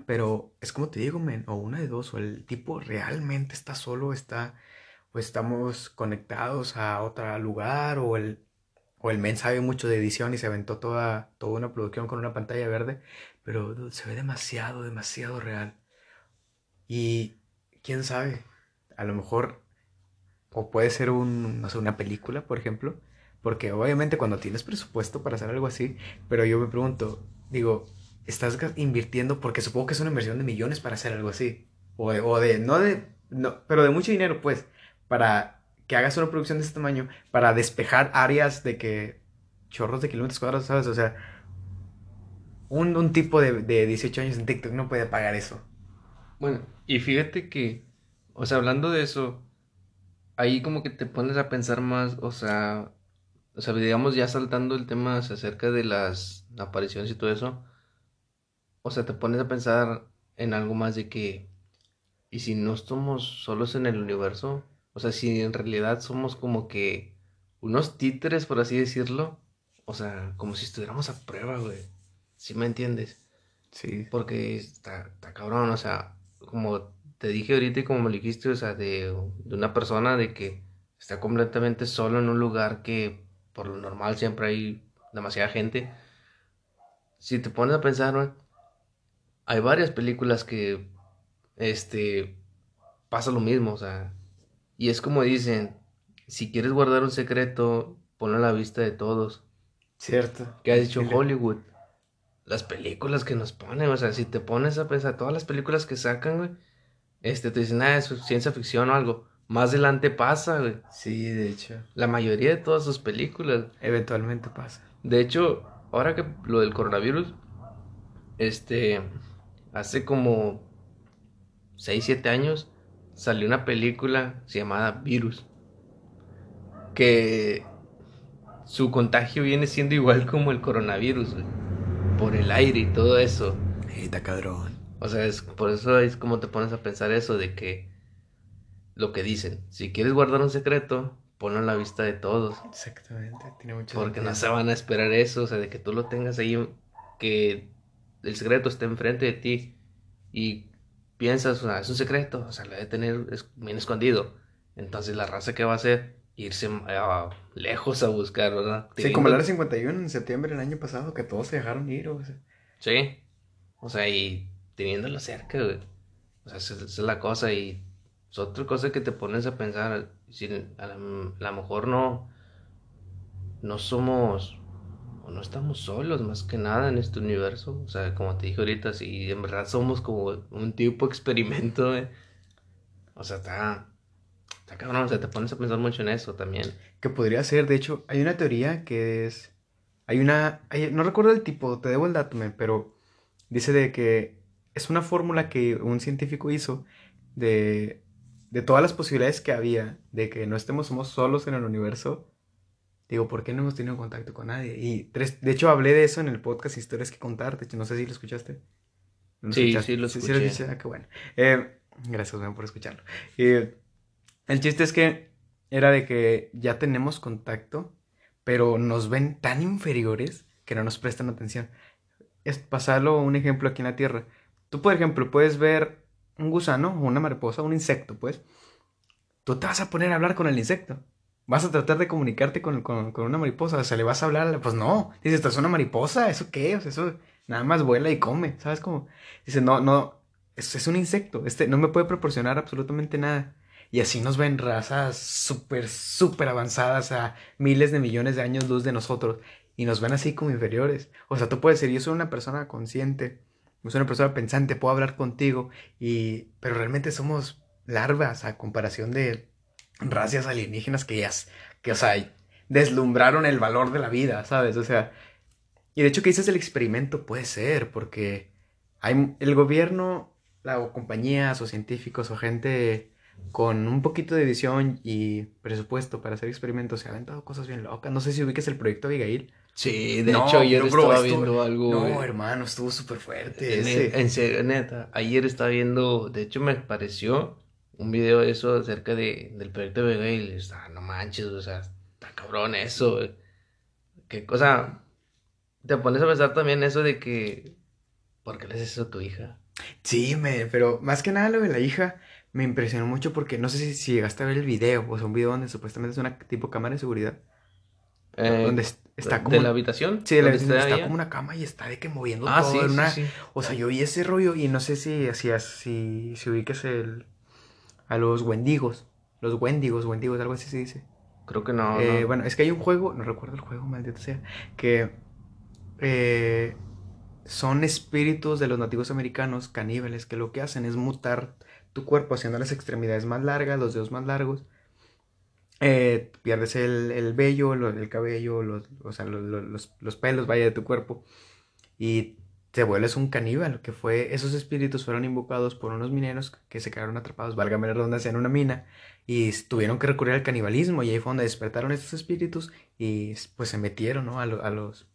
Pero es como te digo, men, o una de dos, o el tipo realmente está solo, está, o estamos conectados a otro lugar, o el, o el men sabe mucho de edición y se aventó toda, toda una producción con una pantalla verde, pero se ve demasiado, demasiado real. Y quién sabe, a lo mejor, o puede ser un, no sé, una película, por ejemplo, porque obviamente cuando tienes presupuesto para hacer algo así, pero yo me pregunto, digo, estás invirtiendo, porque supongo que es una inversión de millones para hacer algo así, o de, o de no de, no, pero de mucho dinero, pues, para que hagas una producción de ese tamaño, para despejar áreas de que, chorros de kilómetros cuadrados, ¿sabes? O sea, un, un tipo de, de 18 años en TikTok no puede pagar eso. Bueno, y fíjate que, o sea, hablando de eso, ahí como que te pones a pensar más, o sea, o sea, digamos ya saltando el tema o acerca de las apariciones y todo eso, o sea, te pones a pensar en algo más de que, ¿y si no estamos solos en el universo? O sea, si en realidad somos como que unos títeres, por así decirlo, o sea, como si estuviéramos a prueba, güey. ¿Sí me entiendes? Sí. Porque está, está cabrón, o sea, como te dije ahorita y como me lo dijiste, o sea, de, de una persona de que está completamente solo en un lugar que por lo normal siempre hay demasiada gente. Si te pones a pensar, güey, hay varias películas que, este, pasa lo mismo, o sea, y es como dicen, si quieres guardar un secreto, ponlo a la vista de todos. Cierto. ¿Qué ha dicho Hollywood? las películas que nos ponen, o sea, si te pones a pensar, todas las películas que sacan, güey, este, te dicen, ah, es ciencia ficción o algo. Más adelante pasa, güey. Sí, de hecho. La mayoría de todas sus películas. Eventualmente pasa. De hecho, ahora que lo del coronavirus, este, hace como 6, 7 años salió una película llamada Virus. Que su contagio viene siendo igual como el coronavirus, güey. Por el aire y todo eso. Está cadrón. O sea, es, por eso es como te pones a pensar eso de que lo que dicen, si quieres guardar un secreto, ponlo en la vista de todos. Exactamente, tiene mucho Porque no se van a esperar eso, o sea, de que tú lo tengas ahí, que el secreto esté enfrente de ti y piensas, o sea, es un secreto, o sea, lo debe tener bien escondido. Entonces la raza que va a hacer, irse a- lejos a buscar, ¿verdad? Sí, como el área 51 en septiembre del año pasado, que todos se dejaron ir, o sea. Sí. O sea, y teniéndolo cerca, güey. O sea, esa, esa es la cosa. Y es otra cosa que te pones a pensar. Si a lo mejor no. No somos. No estamos solos, más que nada, en este universo. O sea, como te dije ahorita, si en verdad somos como un tipo experimento, güey. O sea, está. Está cabrón. O sea, te pones a pensar mucho en eso también. Que podría ser, de hecho, hay una teoría que es. Hay una. no recuerdo el tipo, te debo el dato, men, pero dice de que es una fórmula que un científico hizo de, de todas las posibilidades que había de que no estemos somos solos en el universo. Digo, ¿por qué no hemos tenido contacto con nadie? Y tres, de hecho, hablé de eso en el podcast Historias que contar. De hecho, no sé si lo escuchaste. ¿No Sí, escuchaste? sí lo lo escuché. escuché? Ah, qué bueno. Eh, gracias, man, por escucharlo. Eh, el chiste es que era de que ya tenemos contacto, pero nos ven tan inferiores que no nos prestan atención. Es pasarlo un ejemplo aquí en la Tierra. Tú, por ejemplo, puedes ver un gusano, o una mariposa, un insecto, pues. Tú te vas a poner a hablar con el insecto. Vas a tratar de comunicarte con, con- con una mariposa. O sea, le vas a hablar. Pues no. Dices, ¿esto es una mariposa? ¿Eso qué? O sea, eso nada más vuela y come. ¿Sabes cómo? Dice, no, no. Es, es un insecto. Este no me puede proporcionar absolutamente nada. Y así nos ven razas súper, súper avanzadas a miles de millones de años luz de nosotros. Y nos ven así como inferiores. O sea, tú puedes decir, yo soy una persona consciente. Yo soy una persona pensante, puedo hablar contigo. Y... Pero realmente somos larvas a comparación de razas alienígenas que ya, que, o sea, deslumbraron el valor de la vida, ¿sabes? O sea, y de hecho que dices el experimento puede ser, porque hay el gobierno, la, o compañías o científicos o gente con un poquito de visión y presupuesto para hacer experimentos se ha aventado cosas bien locas. No sé si ubiques el proyecto Abigail. Sí, de No, hecho, ayer no, bro, estaba estuvo- viendo algo. No, güey. hermano, estuvo súper fuerte. En, ese. en serio, neta, ayer estaba viendo, de hecho me pareció un video de eso acerca de, del proyecto de Vega y está, no manches, o sea, está cabrón eso. Qué cosa, te pones a pensar también eso de que, ¿por qué le haces eso a tu hija? Sí, me, pero más que nada lo de la hija me impresionó mucho porque no sé si, si llegaste a ver el video, o sea, un video donde supuestamente es una tipo cámara de seguridad, Eh, donde es- está ¿De como... la habitación? Sí, de la ¿Dónde habitación, está ella? como una cama y está de que moviendo Ah, todo sí, en sí, una... sí. O sea, yo vi ese rollo y no sé si hacías, si, si ubiques el, a los wendigos, los wendigos, wendigos, algo así se dice. Creo que no, Eh, no. Bueno, es que hay un juego, no recuerdo el juego, maldito sea, que eh, son espíritus de los nativos americanos, caníbales, que lo que hacen es mutar tu cuerpo haciendo las extremidades más largas, los dedos más largos. Eh, pierdes el, el vello, lo- el cabello, los, o sea, lo- lo- los, los pelos, vaya, de tu cuerpo. Y te vuelves un caníbal, que fue, esos espíritus fueron invocados por unos mineros que se quedaron atrapados, válgame la redundancia, en una mina y tuvieron que recurrir al canibalismo y ahí fue donde despertaron estos espíritus y pues se metieron, ¿no? A, a los,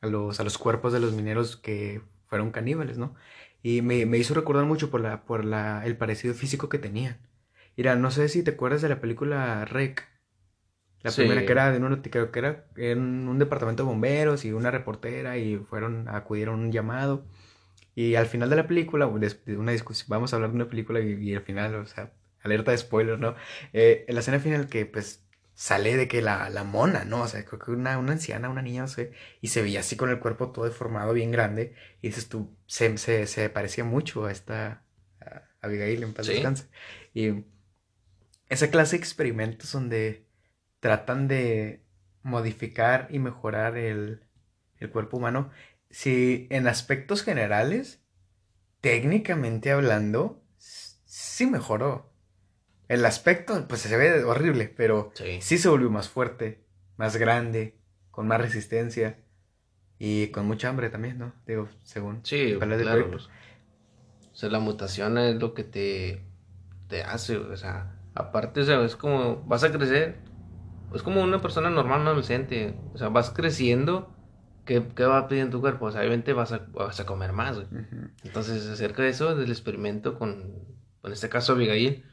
a los, a los cuerpos de los mineros que fueron caníbales, ¿no? Y me, me hizo recordar mucho por la, por la, el parecido físico que tenían. Mira, no sé si te acuerdas de la película Rec. La Sí. primera que era de un, creo que era en un departamento de bomberos y una reportera y fueron, acudieron a un llamado. Y al final de la película, una discusión, vamos a hablar de una película y, y al final, o sea, alerta de spoiler, ¿no? Eh, en la escena final que pues sale de que la, la mona, ¿no? O sea, creo que una, una anciana, una niña, no sé, y se veía así con el cuerpo todo deformado, bien grande, y dices tú, se, se, se parecía mucho a esta a Abigail en paz Sí. descanse. Y esa clase de experimentos donde tratan de modificar y mejorar el, el cuerpo humano sí, en aspectos generales, técnicamente hablando, sí mejoró. El aspecto, pues se ve horrible, pero sí, se volvió más fuerte, más grande, con más resistencia y con mucha hambre también, ¿no? Digo, según. Sí, claro. Pues. o sea, la mutación es lo que te, te hace, o sea, aparte, o sea, es como, vas a crecer, es como una persona normal, no adolescente, o sea, vas creciendo ¿qué, qué va a pedir en tu cuerpo? O sea, obviamente vas a, vas a comer más, Entonces, acerca de eso, del experimento con, en este caso Abigail,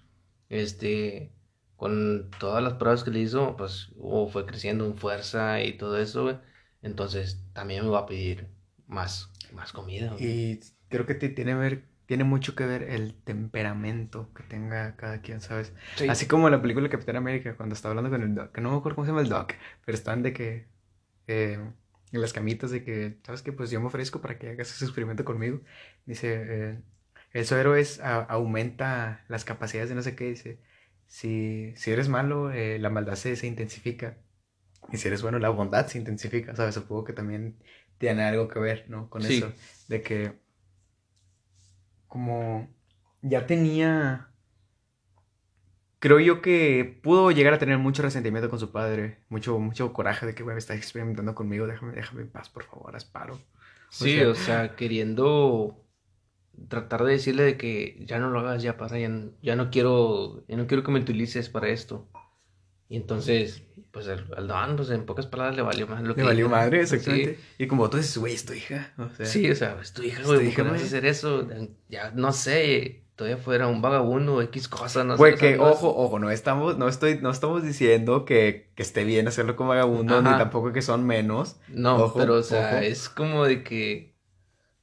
este, con todas las pruebas que le hizo, pues fue creciendo en fuerza y todo eso, Entonces, también me va a pedir más, más comida. Y creo que te tiene, ver, tiene mucho que ver el temperamento que tenga cada quien, ¿sabes? Así como en la película Capitán América, cuando está hablando con el Doc, que no me acuerdo cómo se llama el Doc, pero están de que... Eh, en las camitas de que, ¿sabes qué? Pues yo me ofrezco para que hagas ese experimento conmigo. Dice, eh, el suero es, aumenta las capacidades de no sé qué. Dice, si, si eres malo, eh, la maldad se, se, intensifica. Y si eres bueno, la bondad se intensifica. ¿Sabes? Supongo que también tiene algo que ver, ¿no? Con eso. De que, como ya tenía creo yo que pudo llegar a tener mucho resentimiento con su padre, mucho, mucho coraje de que, güey, está experimentando conmigo, déjame, déjame en paz, por favor, haz paro. Sí, o sea, queriendo tratar de decirle de que ya no lo hagas, ya para, ya, ya no quiero, ya no quiero que me utilices para esto. Y entonces, pues al, Don, pues en pocas palabras le valió más lo que. Le valió madre, exactamente. Y como tú dices, güey, es tu hija. O sea, sí, o sea, es tu hija, güey, ¿por qué vas a hacer eso? Ya, no sé, todavía fuera un vagabundo, X cosa, no sé. que, ojo, ojo, no estamos, no estoy, no estamos diciendo que, que esté bien hacerlo como vagabundo, ni tampoco que son menos. No, pero, o sea, es como de que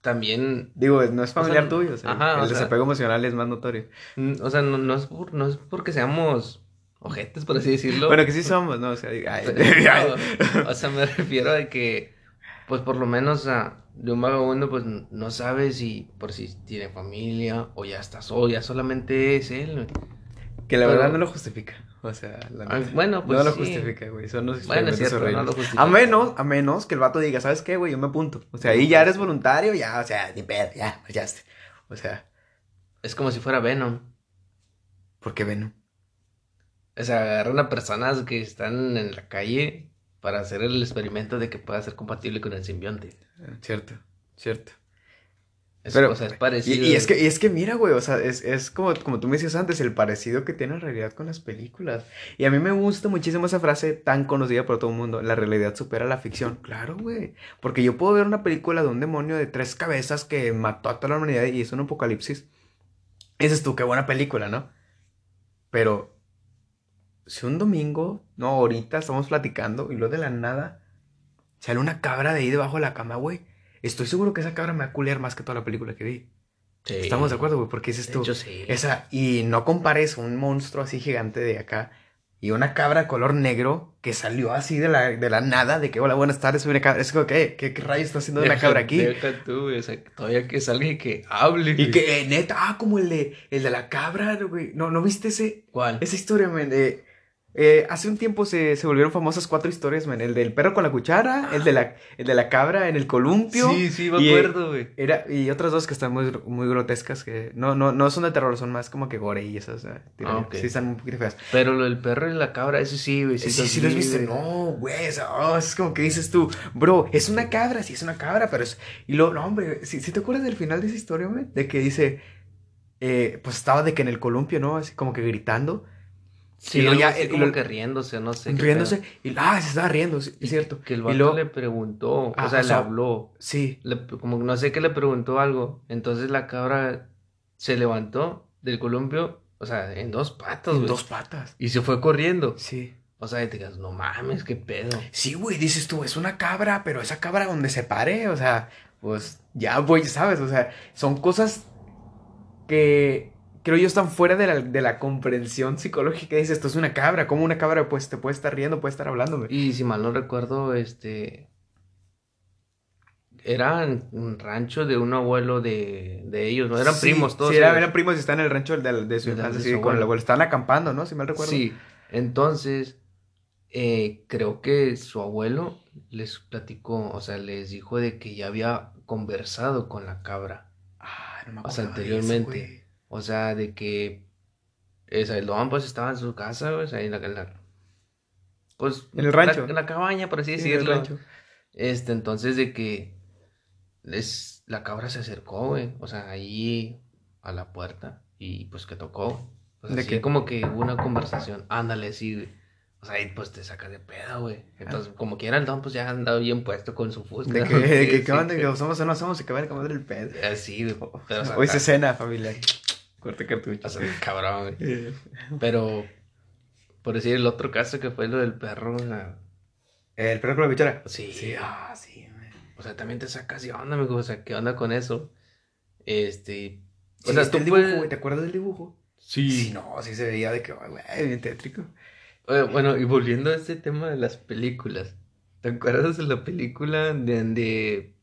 también... Digo, no es familiar tuyo, o sea, el desapego emocional es más notorio. Mm, o sea, no, no, es, no es porque seamos ojetes, por así decirlo. Bueno, que sí somos, ¿no? O sea, o sea me refiero a que, pues por lo menos, a de un vagabundo, pues no sabe si por si tiene familia o ya está solo, ya solamente es él. Que la verdad no lo justifica. O sea, la ah, bueno, pues no lo justifica, güey. Son los bueno, es cierto, no lo justifica. A menos, a menos que el vato diga, ¿sabes qué, güey? Yo me apunto. O sea, ahí ya eres voluntario, ya, o sea, ni pedo, ya, pues ya. O sea. Es como si fuera Venom. ¿Por qué Venom? O sea, agarran a personas que están en la calle para hacer el experimento de que pueda ser compatible con el simbionte. Cierto, cierto. Pero, o sea, es parecido. Y, es que, y es que mira, güey, o sea, es, es, como, como tú me decías antes, el parecido que tiene en realidad con las películas. Y a mí me gusta muchísimo esa frase tan conocida por todo el mundo, la realidad supera la ficción. Claro, güey. Porque yo puedo ver una película de un demonio de tres cabezas que mató a toda la humanidad y es un apocalipsis. Dices tú, qué buena película, ¿no? Pero si un domingo, no, ahorita estamos platicando y luego de la nada sale una cabra de ahí debajo de la cama, güey. Estoy seguro que esa cabra me va a culear más que toda la película que vi. Sí. Estamos de acuerdo, güey, porque dices tú. sí. Esa, y no compares un monstruo así gigante de acá y una cabra color negro que salió así de la, de la nada, de que hola, buenas tardes, soy una cabra. Es como, ¿qué, qué, qué rayos está haciendo una cabra aquí? Deja tú, o sea, todavía que salga y que hable. Y que, eh, neta, ah, como el de, el de la cabra, güey. No, ¿no viste ese? ¿Cuál? Esa historia, man, de eh, hace un tiempo se, se, volvieron famosas cuatro historias, man. El del perro con la cuchara, el de la, el de la cabra en el columpio. Sí, sí, me acuerdo, güey. Y otras dos que están muy, muy grotescas, que no, no, no son de terror, son más como que gore y esas. Ah, sí, están un poquito feas. Pero lo del perro y la cabra, eso sí, güey. Sí, sí, sí, los viste. No, güey, oh, es como que dices tú, bro, es una cabra, sí es una cabra, pero es. Y lo, no, hombre, si te acuerdas del final de esa historia, güey, de que dice, eh, pues estaba de que en el columpio, ¿no? Así como que gritando. Sí, y ya, como que riéndose, no sé. Riéndose, y ah, se estaba riendo, es cierto. Que el vato le preguntó, o sea, le habló. Sí. como no sé qué le preguntó algo. Entonces la cabra se levantó del columpio, o sea, en dos patas, En dos patas. Y se fue corriendo. Sí. O sea, y te digas, no mames, qué pedo. Sí, güey, dices tú, es una cabra, pero esa cabra donde se pare, o sea, pues ya, güey, sabes, o sea, son cosas que creo yo, están fuera de la, de la comprensión psicológica. Dices, esto es una cabra, como una cabra pues te puede estar riendo, puede estar hablando. Y si mal no recuerdo, este... Era un rancho de un abuelo de, de ellos, ¿no? Eran primos todos. Sí, eran, primos y están en el rancho de, de su infancia, sí, con el abuelo. Estaban acampando, ¿no? Si mal recuerdo. Sí, entonces, eh, creo que su abuelo les platicó, o sea, les dijo de que ya había conversado con la cabra. Ah, no me O sea, anteriormente. Güey. O sea, de que o sea, el don pues estaba en su casa, güey, o sea, en la, en la- pues En el rancho. la- en la cabaña, por así Sí, en el decirlo. rancho. Este, entonces de que es, la cabra se acercó, güey, o sea, ahí a la puerta y pues que tocó. O sea, ¿De qué? como que hubo una conversación, ándale, sí, güey. O sea, ahí pues te sacas de pedo, güey. Entonces, como quiera, el don pues ya andaba bien puesto con su fusca. De que, de que, Sí, ¿qué onda? sí. Que somos o no somos y que van a comer el pedo. Así, güey. O sea, Hoy se cena, familia. Corte cartucho. o sea, cabrón, güey. Eh, Pero, por decir el otro caso que fue lo del perro, sea, El perro con la bichara. Sí. Sí, ah, sí, o sea, también te sacas de onda, amigo, o sea, ¿qué onda con eso? Este, O sea, tú el dibujo, puedes... ¿te acuerdas del dibujo? Sí, no, sí se veía de que, güey, bien tétrico. Oye, Bueno, y volviendo a este tema de las películas, ¿te acuerdas de la película de donde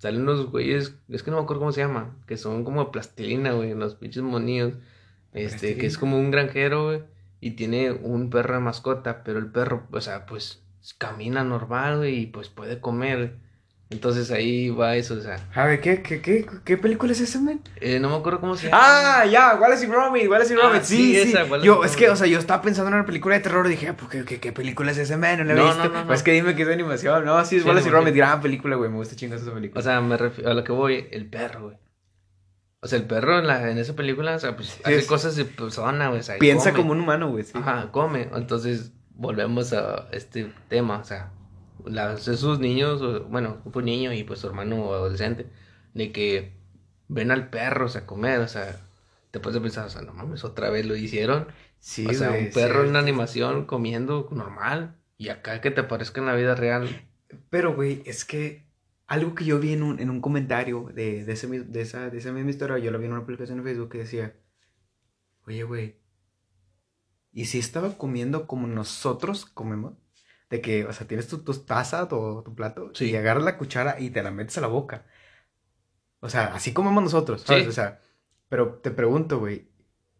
salen unos güeyes, es que no me acuerdo cómo se llama, que son como plastilina, güey, los pinches monillos, este, que es como un granjero, güey, y tiene un perro de mascota, pero el perro, o sea, pues camina normal, güey, y pues puede comer, entonces ahí va eso, o sea, A ver, ¿qué, qué, qué, qué película es esa, man? eh, no me acuerdo cómo se llama. Ah, ya, Wallace y Gromit, Wallace y Ah, Gromit, sí, sí, sí. esa, yo, es que, o sea, yo estaba pensando en una película de terror y dije, pues, ¿qué, qué, qué película es esa, man? No la he No, visto. no. Pues que dime que es de animación. No, sí, es Sí, Wallace y. Gromit, gran película, güey, me gusta chingas esa película. O sea, me refiero a lo que voy, el perro, güey. O sea, el perro en, la, en esa película, o sea, pues hace es- cosas de persona, güey. o sea, y Piensa come. como un humano, güey, sí. Ajá, come. Entonces, volvemos a este tema, o sea, las, esos niños, bueno, un niño y pues su hermano adolescente, de que ven al perro, o sea, comer, o sea, te puedes pensar, o sea, no mames, otra vez lo hicieron. Sí, o sea, un perro en una animación comiendo normal, y acá que te aparezca en la vida real. Pero, güey, es que algo que yo vi en un, en un comentario de, de, ese, de, esa, de esa misma historia, yo lo vi en una publicación en Facebook que decía, oye, güey, ¿y si estaba comiendo como nosotros comemos? De que, o sea, tienes tu, tu taza o tu plato Sí. y agarras la cuchara y te la metes a la boca. O sea, así comemos nosotros, ¿sabes? Sí. O sea, pero te pregunto, güey,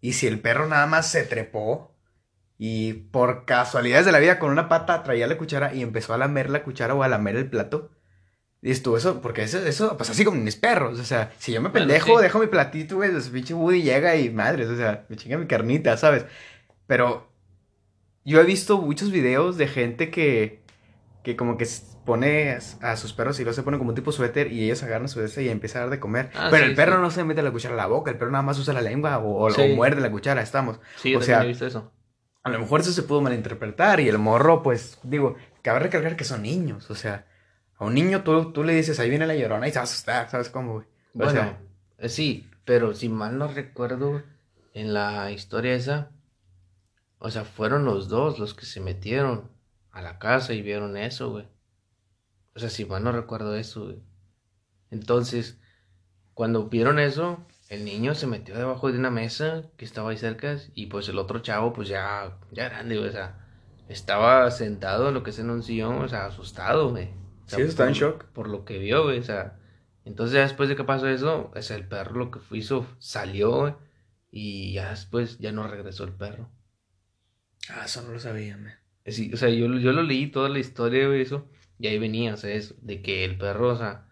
¿y si el perro nada más se trepó y por casualidades de la vida con una pata traía la cuchara y empezó a lamer la cuchara o a lamer el plato? Y estuvo eso, porque eso, eso, pues así como mis perros, o sea, si yo me Bueno, pendejo, sí. dejo mi platito, güey, pues pinche Woody llega y madres, o sea, me chinga mi carnita, ¿sabes? Pero yo he visto muchos videos de gente que, que como que pone a sus perros y luego se pone como un tipo suéter y ellos agarran su ese y empieza a dar de comer. Ah, Pero sí, el perro sí. no se mete la cuchara a la boca, el perro nada más usa la lengua o, o- Sí. o muerde la cuchara, estamos. Sí, O sea, he visto eso. A lo mejor eso se pudo malinterpretar y el morro, pues, digo, cabe recalcar que son niños, o sea, a un niño tú, tú le dices, ahí viene la llorona y se va a asustar, ¿sabes cómo, güey? Bueno, sea, eh, sí, pero si mal no recuerdo, en la historia esa, o sea, fueron los dos los que se metieron a la casa y vieron eso, güey. O sea, si mal no recuerdo eso, güey. Entonces, cuando vieron eso, el niño se metió debajo de una mesa que estaba ahí cerca y pues el otro chavo, pues ya, ya grande, güey, o sea, estaba sentado en lo que es en un sillón, o sea, asustado, güey. O sea, Sí, estaba en shock. Por lo que vio, güey, o sea, entonces ya después de que pasó eso, o sea, el perro lo que hizo, salió, güey, y ya después ya no regresó el perro. Ah, eso no lo sabía, man. Sí, o sea, yo, yo lo leí toda la historia, güey, eso, y ahí venía, o sea, eso, de que el perro, o sea,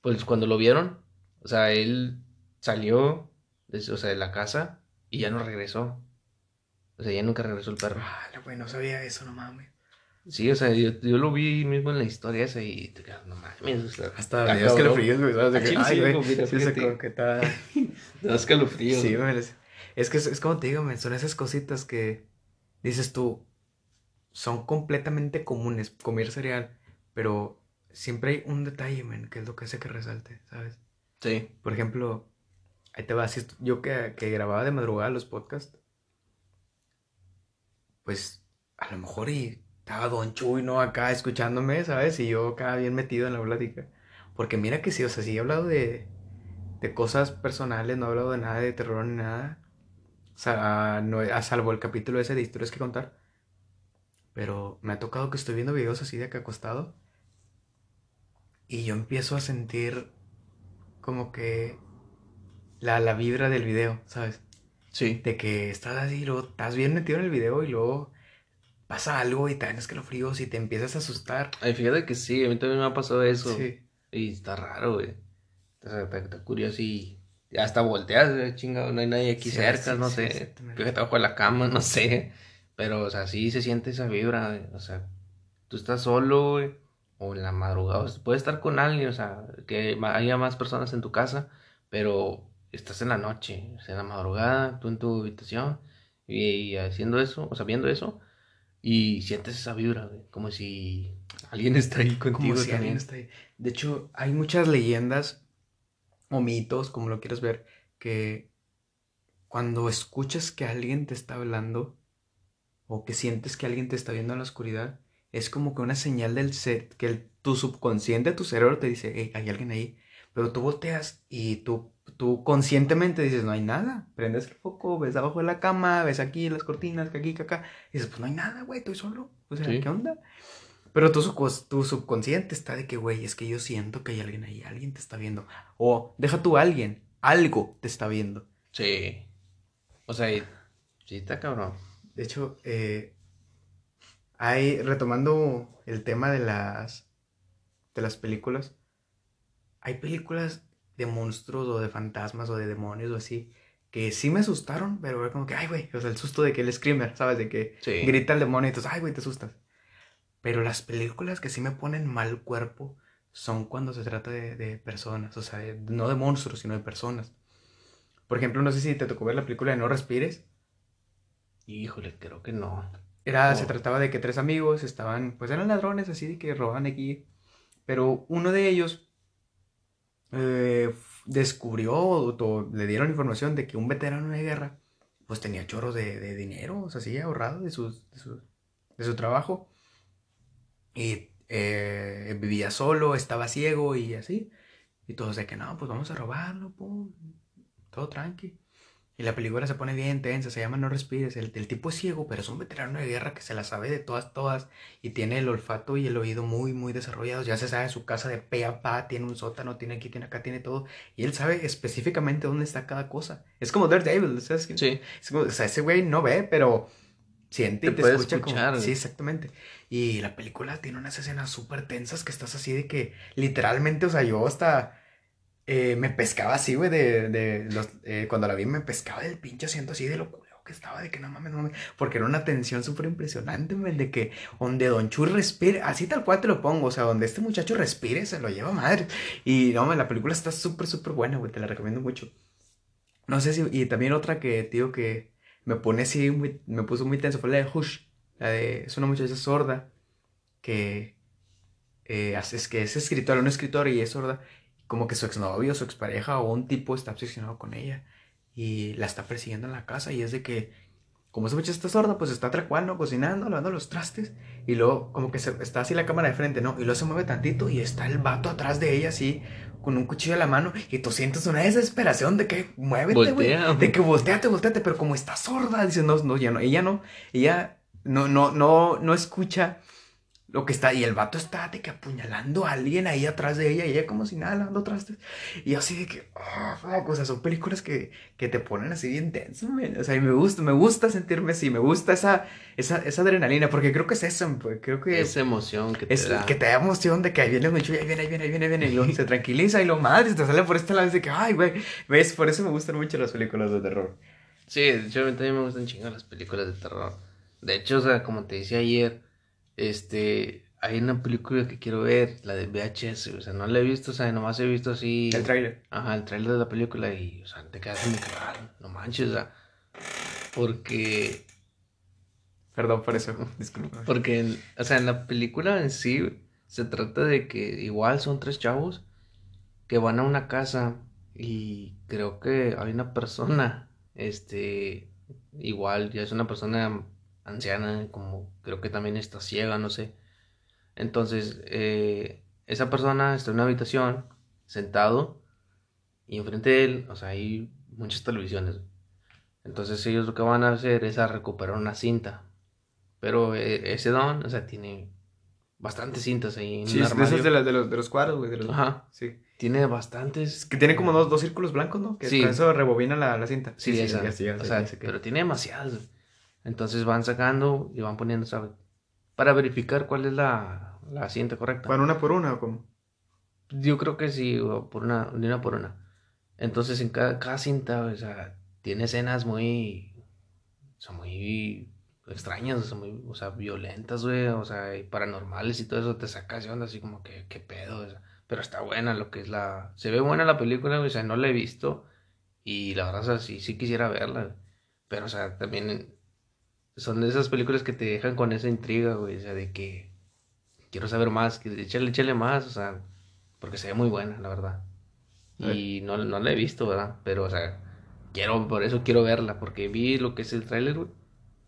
pues cuando lo vieron, o sea, él salió, de, o sea, de la casa y ya no regresó. O sea, ya nunca regresó el perro. Ah, güey, no sabía eso, no mames. Sí, o sea, yo, yo lo vi mismo en la historia esa y te quedas, no mames, o sea, Hasta me escalofríos, güey, ¿sabes? De A que, chile sí, ay, güey, sí, que está... Te da. Sí, güey. es que es, es como te digo, man, son esas cositas que dices tú, son completamente comunes, comer cereal, pero siempre hay un detalle, man, que es lo que hace que resalte, ¿sabes? Sí. Por ejemplo, ahí te va, si estu- yo que, que grababa de madrugada los podcasts, pues a lo mejor y estaba Don Chuy, ¿no? Acá escuchándome, ¿sabes? Y yo acá bien metido en la plática. Porque mira que sí, o sea, sí he hablado de, de cosas personales, no he hablado de nada de terror ni nada. O sea, no, a salvo el capítulo ese de historias que contar. Pero me ha tocado que estoy viendo videos así de acá acostado. Y yo empiezo a sentir como que la, la vibra del video, ¿sabes? Sí. De que estás así, luego estás bien metido en el video y luego pasa algo y te dan escalofríos y te empiezas a asustar. Ay, fíjate que sí, a mí también me ha pasado eso. Sí. Y está raro, güey. Está, curioso y hasta volteas, chingado, no hay nadie aquí cerca, no sé. Fíjate abajo de la cama, no sé. Pero, o sea, sí se siente esa vibra, O sea, tú estás solo, güey. O en la madrugada. O sea, puedes estar con alguien, o sea, que haya más personas en tu casa. Pero estás en la noche, o sea, en la madrugada, tú en tu habitación. Y, haciendo eso, o sea, viendo eso. Y sientes esa vibra, güey. Como si alguien está ahí contigo como si Alguien está ahí. De hecho, hay muchas leyendas o mitos, como lo quieras ver, que cuando escuchas que alguien te está hablando o que sientes que alguien te está viendo en la oscuridad, es como que una señal del set, que tu subconsciente, tu cerebro te dice, hey, hay alguien ahí. Pero tú volteas y tú, tú conscientemente dices, no hay nada. Prendes el foco, ves abajo de la cama, ves aquí las cortinas, que aquí, que acá. Y dices, pues no hay nada, güey, estoy solo. O sea, ¿qué onda? Pero tu, tu subconsciente está de que, güey, es que yo siento que hay alguien ahí, alguien te está viendo. O deja tú alguien, algo te está viendo. Sí. O sea, sí está cabrón. De hecho, eh, hay, retomando el tema de las, de las películas, hay películas de monstruos o de fantasmas o de demonios o así, que sí me asustaron, pero era como que, ay, güey, o sea, el susto de que el screamer, ¿sabes? De que grita el demonio y entonces, ay, güey, te asustas. Pero las películas que sí me ponen mal cuerpo son cuando se trata de, personas, o sea, no de monstruos, sino de personas. Por ejemplo, no sé si te tocó ver la película de No Respires. Híjole, creo que no. Era, se trataba de que tres amigos estaban, pues eran ladrones así de que roban aquí. Pero uno de ellos eh, descubrió o, le dieron información de que un veterano de guerra pues tenía chorros de, dinero, o sea, así ahorrado de, su, de su trabajo y eh, vivía solo, estaba ciego y así. Y todos de que no, pues vamos a robarlo, pum. Todo tranqui. Y la película se pone bien tensa, se llama No Respires. El, tipo es ciego, pero es un veterano de guerra que se la sabe de todas, todas. Y tiene el olfato y el oído muy, muy desarrollados. Ya se sabe su casa de pe a pa, tiene un sótano, tiene aquí, tiene acá, tiene todo. Y él sabe específicamente dónde está cada cosa. Es como Daredevil, ¿sabes? Sí. o sea, ese güey no ve, pero siente y te, escucha escuchar, Sí, exactamente. Y la película tiene unas escenas súper tensas que estás así de que literalmente, o sea, yo hasta eh, me pescaba así, güey, de, de los, eh, cuando la vi me pescaba del pinche asiento así de lo que estaba, de que no mames, no mames, porque era una tensión súper impresionante, güey, de que donde Don Chu respire, así tal cual te lo pongo, o sea, donde este muchacho respire, se lo lleva madre. Y no, la película está súper, súper buena, güey, te la recomiendo mucho. No sé si, y también otra que, tío, que me pone así, muy, me puso muy tenso, fue la de Hush. La de, es una muchacha sorda que eh, es que es escritora, un escritor y es sorda. Como que su exnovio, su expareja o un tipo está obsesionado con ella y la está persiguiendo en la casa y es de que como esa muchacha está sorda, pues está atracuando, cocinando, lavando los trastes y luego como que se, está así la cámara de frente, ¿no? Y luego se mueve tantito y está el vato atrás de ella así con un cuchillo en la mano y tú sientes una desesperación de que muévete, güey. De que volteate, volteate, pero como está sorda, dice, no, no, ya no, ella no, ella no, no, no, no escucha lo que está, y el vato está de que apuñalando a alguien ahí atrás de ella, y ella como si nada, lavando trastes. Y así de que, oh, o sea, son películas que, que te ponen así bien tenso, O sea, y me gusta, me gusta sentirme así, me gusta esa, esa, esa adrenalina, porque creo que es eso, pues, creo que... Esa emoción que te es, da. Que te da emoción de que ahí viene mucho, ahí viene, ahí viene, ahí viene, ahí viene, y luego se tranquiliza, y lo madre, te sale por este lado, de que, ay, güey, ves, por eso me gustan mucho las películas de terror. Sí, yo también me gustan chingar las películas de terror. De hecho, o sea, como te decía ayer, este, hay una película que quiero ver, la de VHS, o sea, no la he visto, o sea, nomás he visto así... El tráiler. Ajá, el tráiler de la película y, o sea, te quedas muy claro, no manches, o sea, porque... Perdón por eso, disculpa. Porque, o sea, en la película en sí se trata de que igual son tres chavos que van a una casa y creo que hay una persona, este, igual, ya es una persona anciana, como creo que también está ciega, no sé entonces, eh, esa persona está en una habitación, sentado, y enfrente de él, o sea, hay muchas televisiones. Entonces ellos lo que van a hacer es a recuperar una cinta. Pero eh, ese don, o sea, tiene bastantes cintas ahí en sí, es de, de, los, de los cuadros, güey. Ajá. Sí. Tiene bastantes. que tiene como dos, dos círculos blancos, ¿no? Que sí. con eso rebobina la, la cinta. Sí, sí, esa. Sí, o sea, pero tiene demasiadas. Entonces van sacando y van poniendo, ¿sabes? Para verificar cuál es la, la cinta correcta. ¿Van una por una o cómo? Yo creo que sí, por una, de una por una. Entonces en cada, cada cinta, o sea, tiene escenas muy, sea, muy extrañas, sea, muy, o sea, violentas, güey, o sea, y paranormales y todo eso, te sacas de onda así como que, qué pedo, o sea, pero está buena lo que es la, se ve buena la película, güey, o sea, no la he visto y la verdad, o sea, sí, sí quisiera verla, pero, o sea, también son de esas películas que te dejan con esa intriga, güey, o sea, de que quiero saber más, que échale, échale más, o sea, porque se ve muy buena, la verdad. Y no, no la he visto, ¿verdad? Pero, o sea, quiero, por eso quiero verla, porque vi lo que es el tráiler, güey,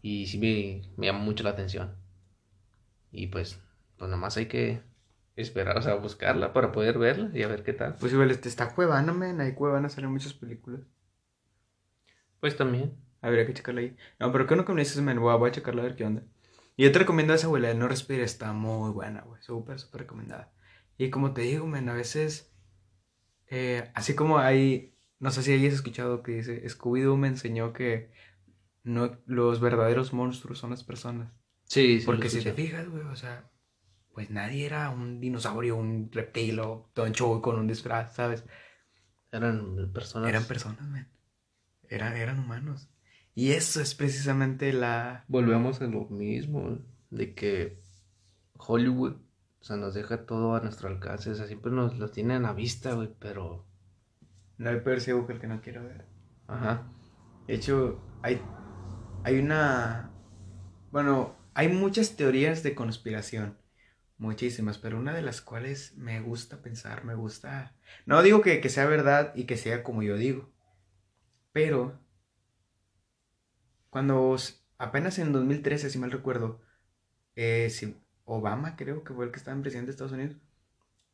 y sí me, me llama mucho la atención. Y pues, pues nada más hay que esperar, o sea, buscarla para poder verla y a ver qué tal. Pues igual, este está Cuevana, men, ahí Cuevana salen muchas películas. Pues también. Habría que checarla ahí. No, pero ¿qué no que me dices, men? Voy a, checarla a ver qué onda. Y yo te recomiendo esa, güey, la de No Respire, está muy buena, güey, súper, súper recomendada. Y como te digo, men, a veces, eh, así como hay, no sé si hayas escuchado que dice, Scooby-Doo me enseñó que no, los verdaderos monstruos son las personas. Sí, sí. Porque si te fijas, güey, o sea, pues nadie era un dinosaurio, un reptil o Don Show con un disfraz, ¿sabes? Eran personas. Eran personas, man. Eran, eran humanos. Y eso es precisamente la... Volvemos a lo mismo, de que Hollywood, o sea, nos deja todo a nuestro alcance, o sea, siempre nos lo tienen a vista, güey, pero... No hay peor ciego que el que no quiero ver. Ajá. De hecho, hay, hay una... Bueno, hay muchas teorías de conspiración. Muchísimas, pero una de las cuales me gusta pensar, me gusta... No digo que, que sea verdad y que sea como yo digo, pero cuando apenas en 2013, si mal recuerdo, eh, si- Obama creo que fue el que estaba en presidente de Estados Unidos,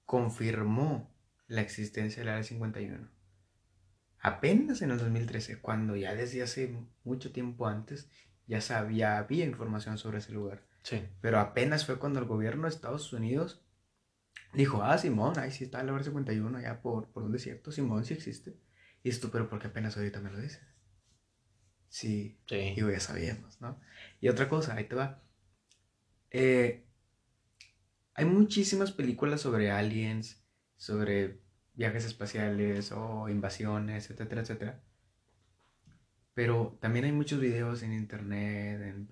confirmó la existencia del Área 51. Apenas en el 2013, cuando ya desde hace mucho tiempo antes ya sabía, había información sobre ese lugar. Sí. Pero apenas fue cuando el gobierno de Estados Unidos dijo, ah, Simón, ahí sí está el Área 51, allá por, por un desierto, Simón sí existe. Y esto, pero porque apenas ahorita me lo dices. Sí, Sí. y ya sabíamos, ¿no? Y otra cosa, ahí te va. Eh, hay muchísimas películas sobre aliens, sobre viajes espaciales o invasiones, etcétera, etcétera. Pero también hay muchos videos en internet, en,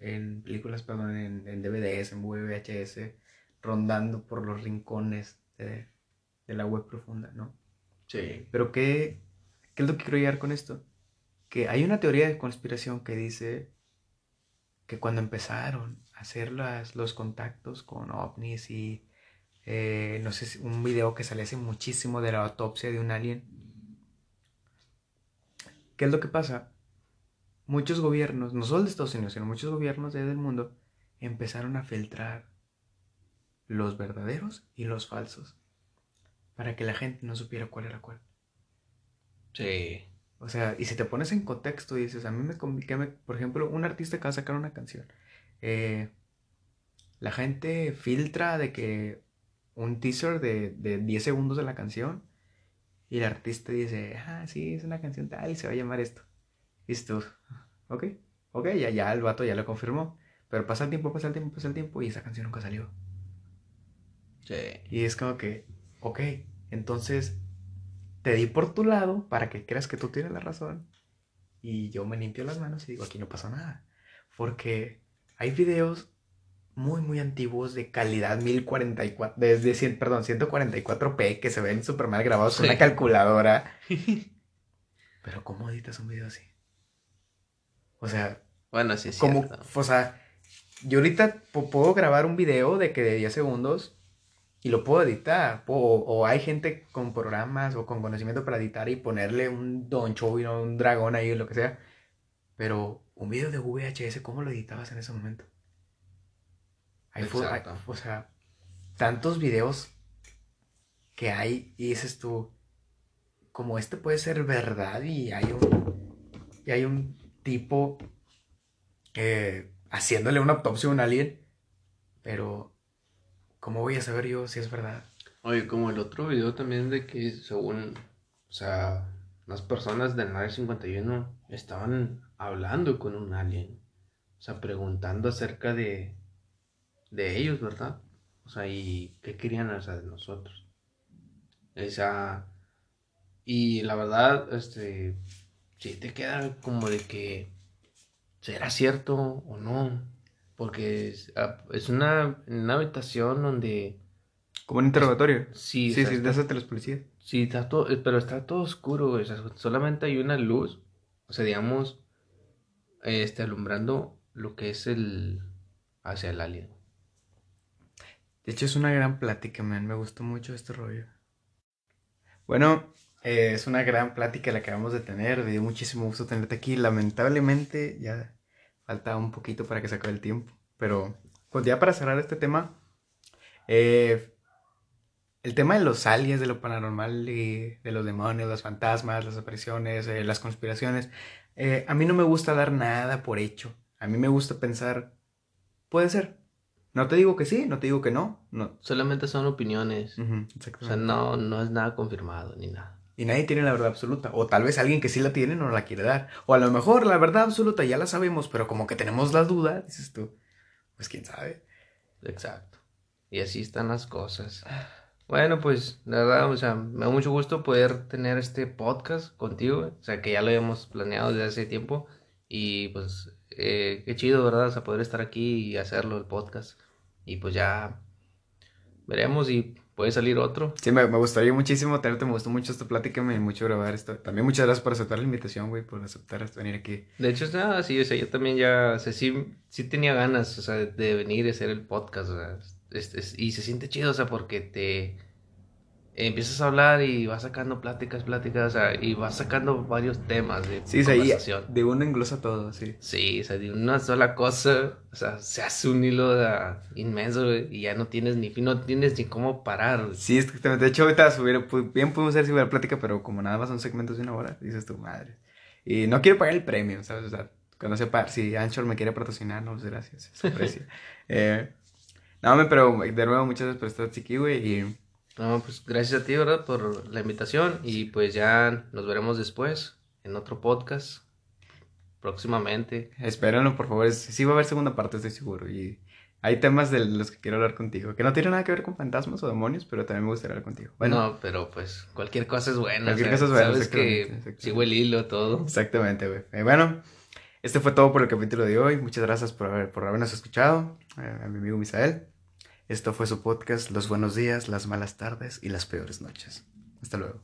en películas, perdón, en, en DVDs, en VHS, rondando por los rincones de, de la web profunda, ¿no? Sí. Pero ¿qué, ¿qué es lo que quiero llegar con esto? Que hay una teoría de conspiración que dice que cuando empezaron a hacer los contactos con ovnis y eh, no sé, un video que sale hace muchísimo de la autopsia de un alien, ¿qué es lo que pasa? Muchos gobiernos, no solo de Estados Unidos, sino muchos gobiernos de- del mundo, empezaron a filtrar los verdaderos y los falsos para que la gente no supiera cuál era cuál. Sí. O sea, y si te pones en contexto y dices, a mí me conviene, por ejemplo, un artista que va a sacar una canción, eh, la gente filtra de que un teaser de, de 10 segundos de la canción y el artista dice, ah, sí, es una canción tal y se va a llamar esto. Y tú, ok, ok, ya, ya el vato ya lo confirmó. Pero pasa el tiempo, pasa el tiempo, pasa el tiempo y esa canción nunca salió. Sí. Y es como que, ok, entonces te di por tu lado para que creas que tú tienes la razón. Y yo me limpio las manos y digo, aquí no pasó nada. Porque hay videos muy, muy antiguos de calidad 1044, desde 100, perdón, 144p que se ven súper mal grabados con Sí. una calculadora. Pero ¿cómo editas un video así? O sea, Bueno, sí cierto. o sea, yo ahorita puedo grabar un video de que de 10 segundos y lo puedo editar. O, o hay gente con programas o con conocimiento para editar y ponerle un Don y un dragón ahí o lo que sea. Pero un video de VHS, ¿cómo lo editabas en ese momento? Hay hay- o sea, tantos videos que hay y dices tú, como este puede ser verdad y hay un, y hay un tipo eh, haciéndole una autopsia a un alien, pero ¿cómo voy a saber yo si es verdad? Oye, como el otro video también de que según, o sea, las personas del Área 51 estaban hablando con un alien. sea, preguntando acerca de, de ellos, ¿verdad? O sea, y qué querían o sea, de nosotros. Esa, y la verdad, este, sí te queda como de que, ¿será cierto o no? Porque es, ah, es una, una habitación donde... Como un interrogatorio. Sí, Sí, sí, de está- esas de los policías. Sí, está todo, eh, pero está todo oscuro, güey, o sea, solamente hay una luz, o sea, digamos, este, alumbrando lo que es el, hacia el alien. De hecho, es una gran plática, man. Me gustó mucho este rollo. Bueno, eh, es una gran plática la que acabamos de tener. Me dio muchísimo gusto tenerte aquí. Lamentablemente, ya falta un poquito para que se acabe el tiempo. Pero, pues ya para cerrar este tema, eh, el tema de los aliens, de lo paranormal y de los demonios, los fantasmas, las apariciones, eh, las conspiraciones, eh, a mí no me gusta dar nada por hecho. A mí me gusta pensar, puede ser. No te digo que sí, no te digo que no. no. Solamente son opiniones, o sea, no, no es nada confirmado ni nada. Y nadie tiene la verdad absoluta. O tal vez alguien que sí la tiene no la quiere dar. O a lo mejor la verdad absoluta ya la sabemos, pero como que tenemos la duda, dices tú, pues quién sabe. Exacto. Y así están las cosas. Bueno, pues, la verdad, o sea, me da mucho gusto poder tener este podcast contigo, o sea, que ya lo habíamos planeado desde hace tiempo. Y pues, eh, qué chido, ¿verdad? O sea, poder estar aquí y hacerlo, el podcast. Y pues ya veremos si puede salir otro. Sí, me, me gustaría muchísimo tenerte, me gustó mucho esta plática, me mucho grabar esto. También muchas gracias por aceptar la invitación, güey, por aceptar venir aquí. De hecho, nada, sí, o sea, yo también ya, o sea, sí, sí tenía ganas, o sea, de venir y hacer el podcast, o sea, es- es- y se siente chido, o sea, porque te empiezas a hablar y vas sacando pláticas, pláticas, o sea, y vas sacando varios temas de Sí, conversación. de uno englosa todo, sí. Sí, o sea, de una sola cosa, o sea, se hace un hilo o sea, inmenso, y ya no tienes ni no tienes ni cómo parar. Sí, exactamente. De hecho, ahorita subir, bien podemos hacer si hubiera plática, pero como nada más son segmentos de una hora, dices tu madre. Y no quiero pagar el premio, ¿sabes? O sea, cuando sepa, si Anchor me quiere patrocinar, no, pues gracias, se aprecia. eh, no, pero de nuevo, muchas gracias por estar aquí, güey, y No, pues gracias a ti, ¿verdad? Por la invitación y pues ya nos veremos después en otro podcast próximamente. espérenlo, por favor. sí va a haber segunda parte, estoy seguro. Y hay temas de los que quiero hablar contigo, que no tienen nada que ver con fantasmas o demonios, pero también me gustaría hablar contigo. Bueno, no, pero pues cualquier cosa es buena. Cualquier o sea, cosa es buena, Sabes que sigo el hilo, todo. exactamente, güey. Eh, bueno, este fue todo por el capítulo de hoy. Muchas gracias por, haber- por habernos escuchado, eh, a mi amigo Misael. Esto fue su podcast, Los buenos días, las malas tardes y las peores noches. Hasta luego.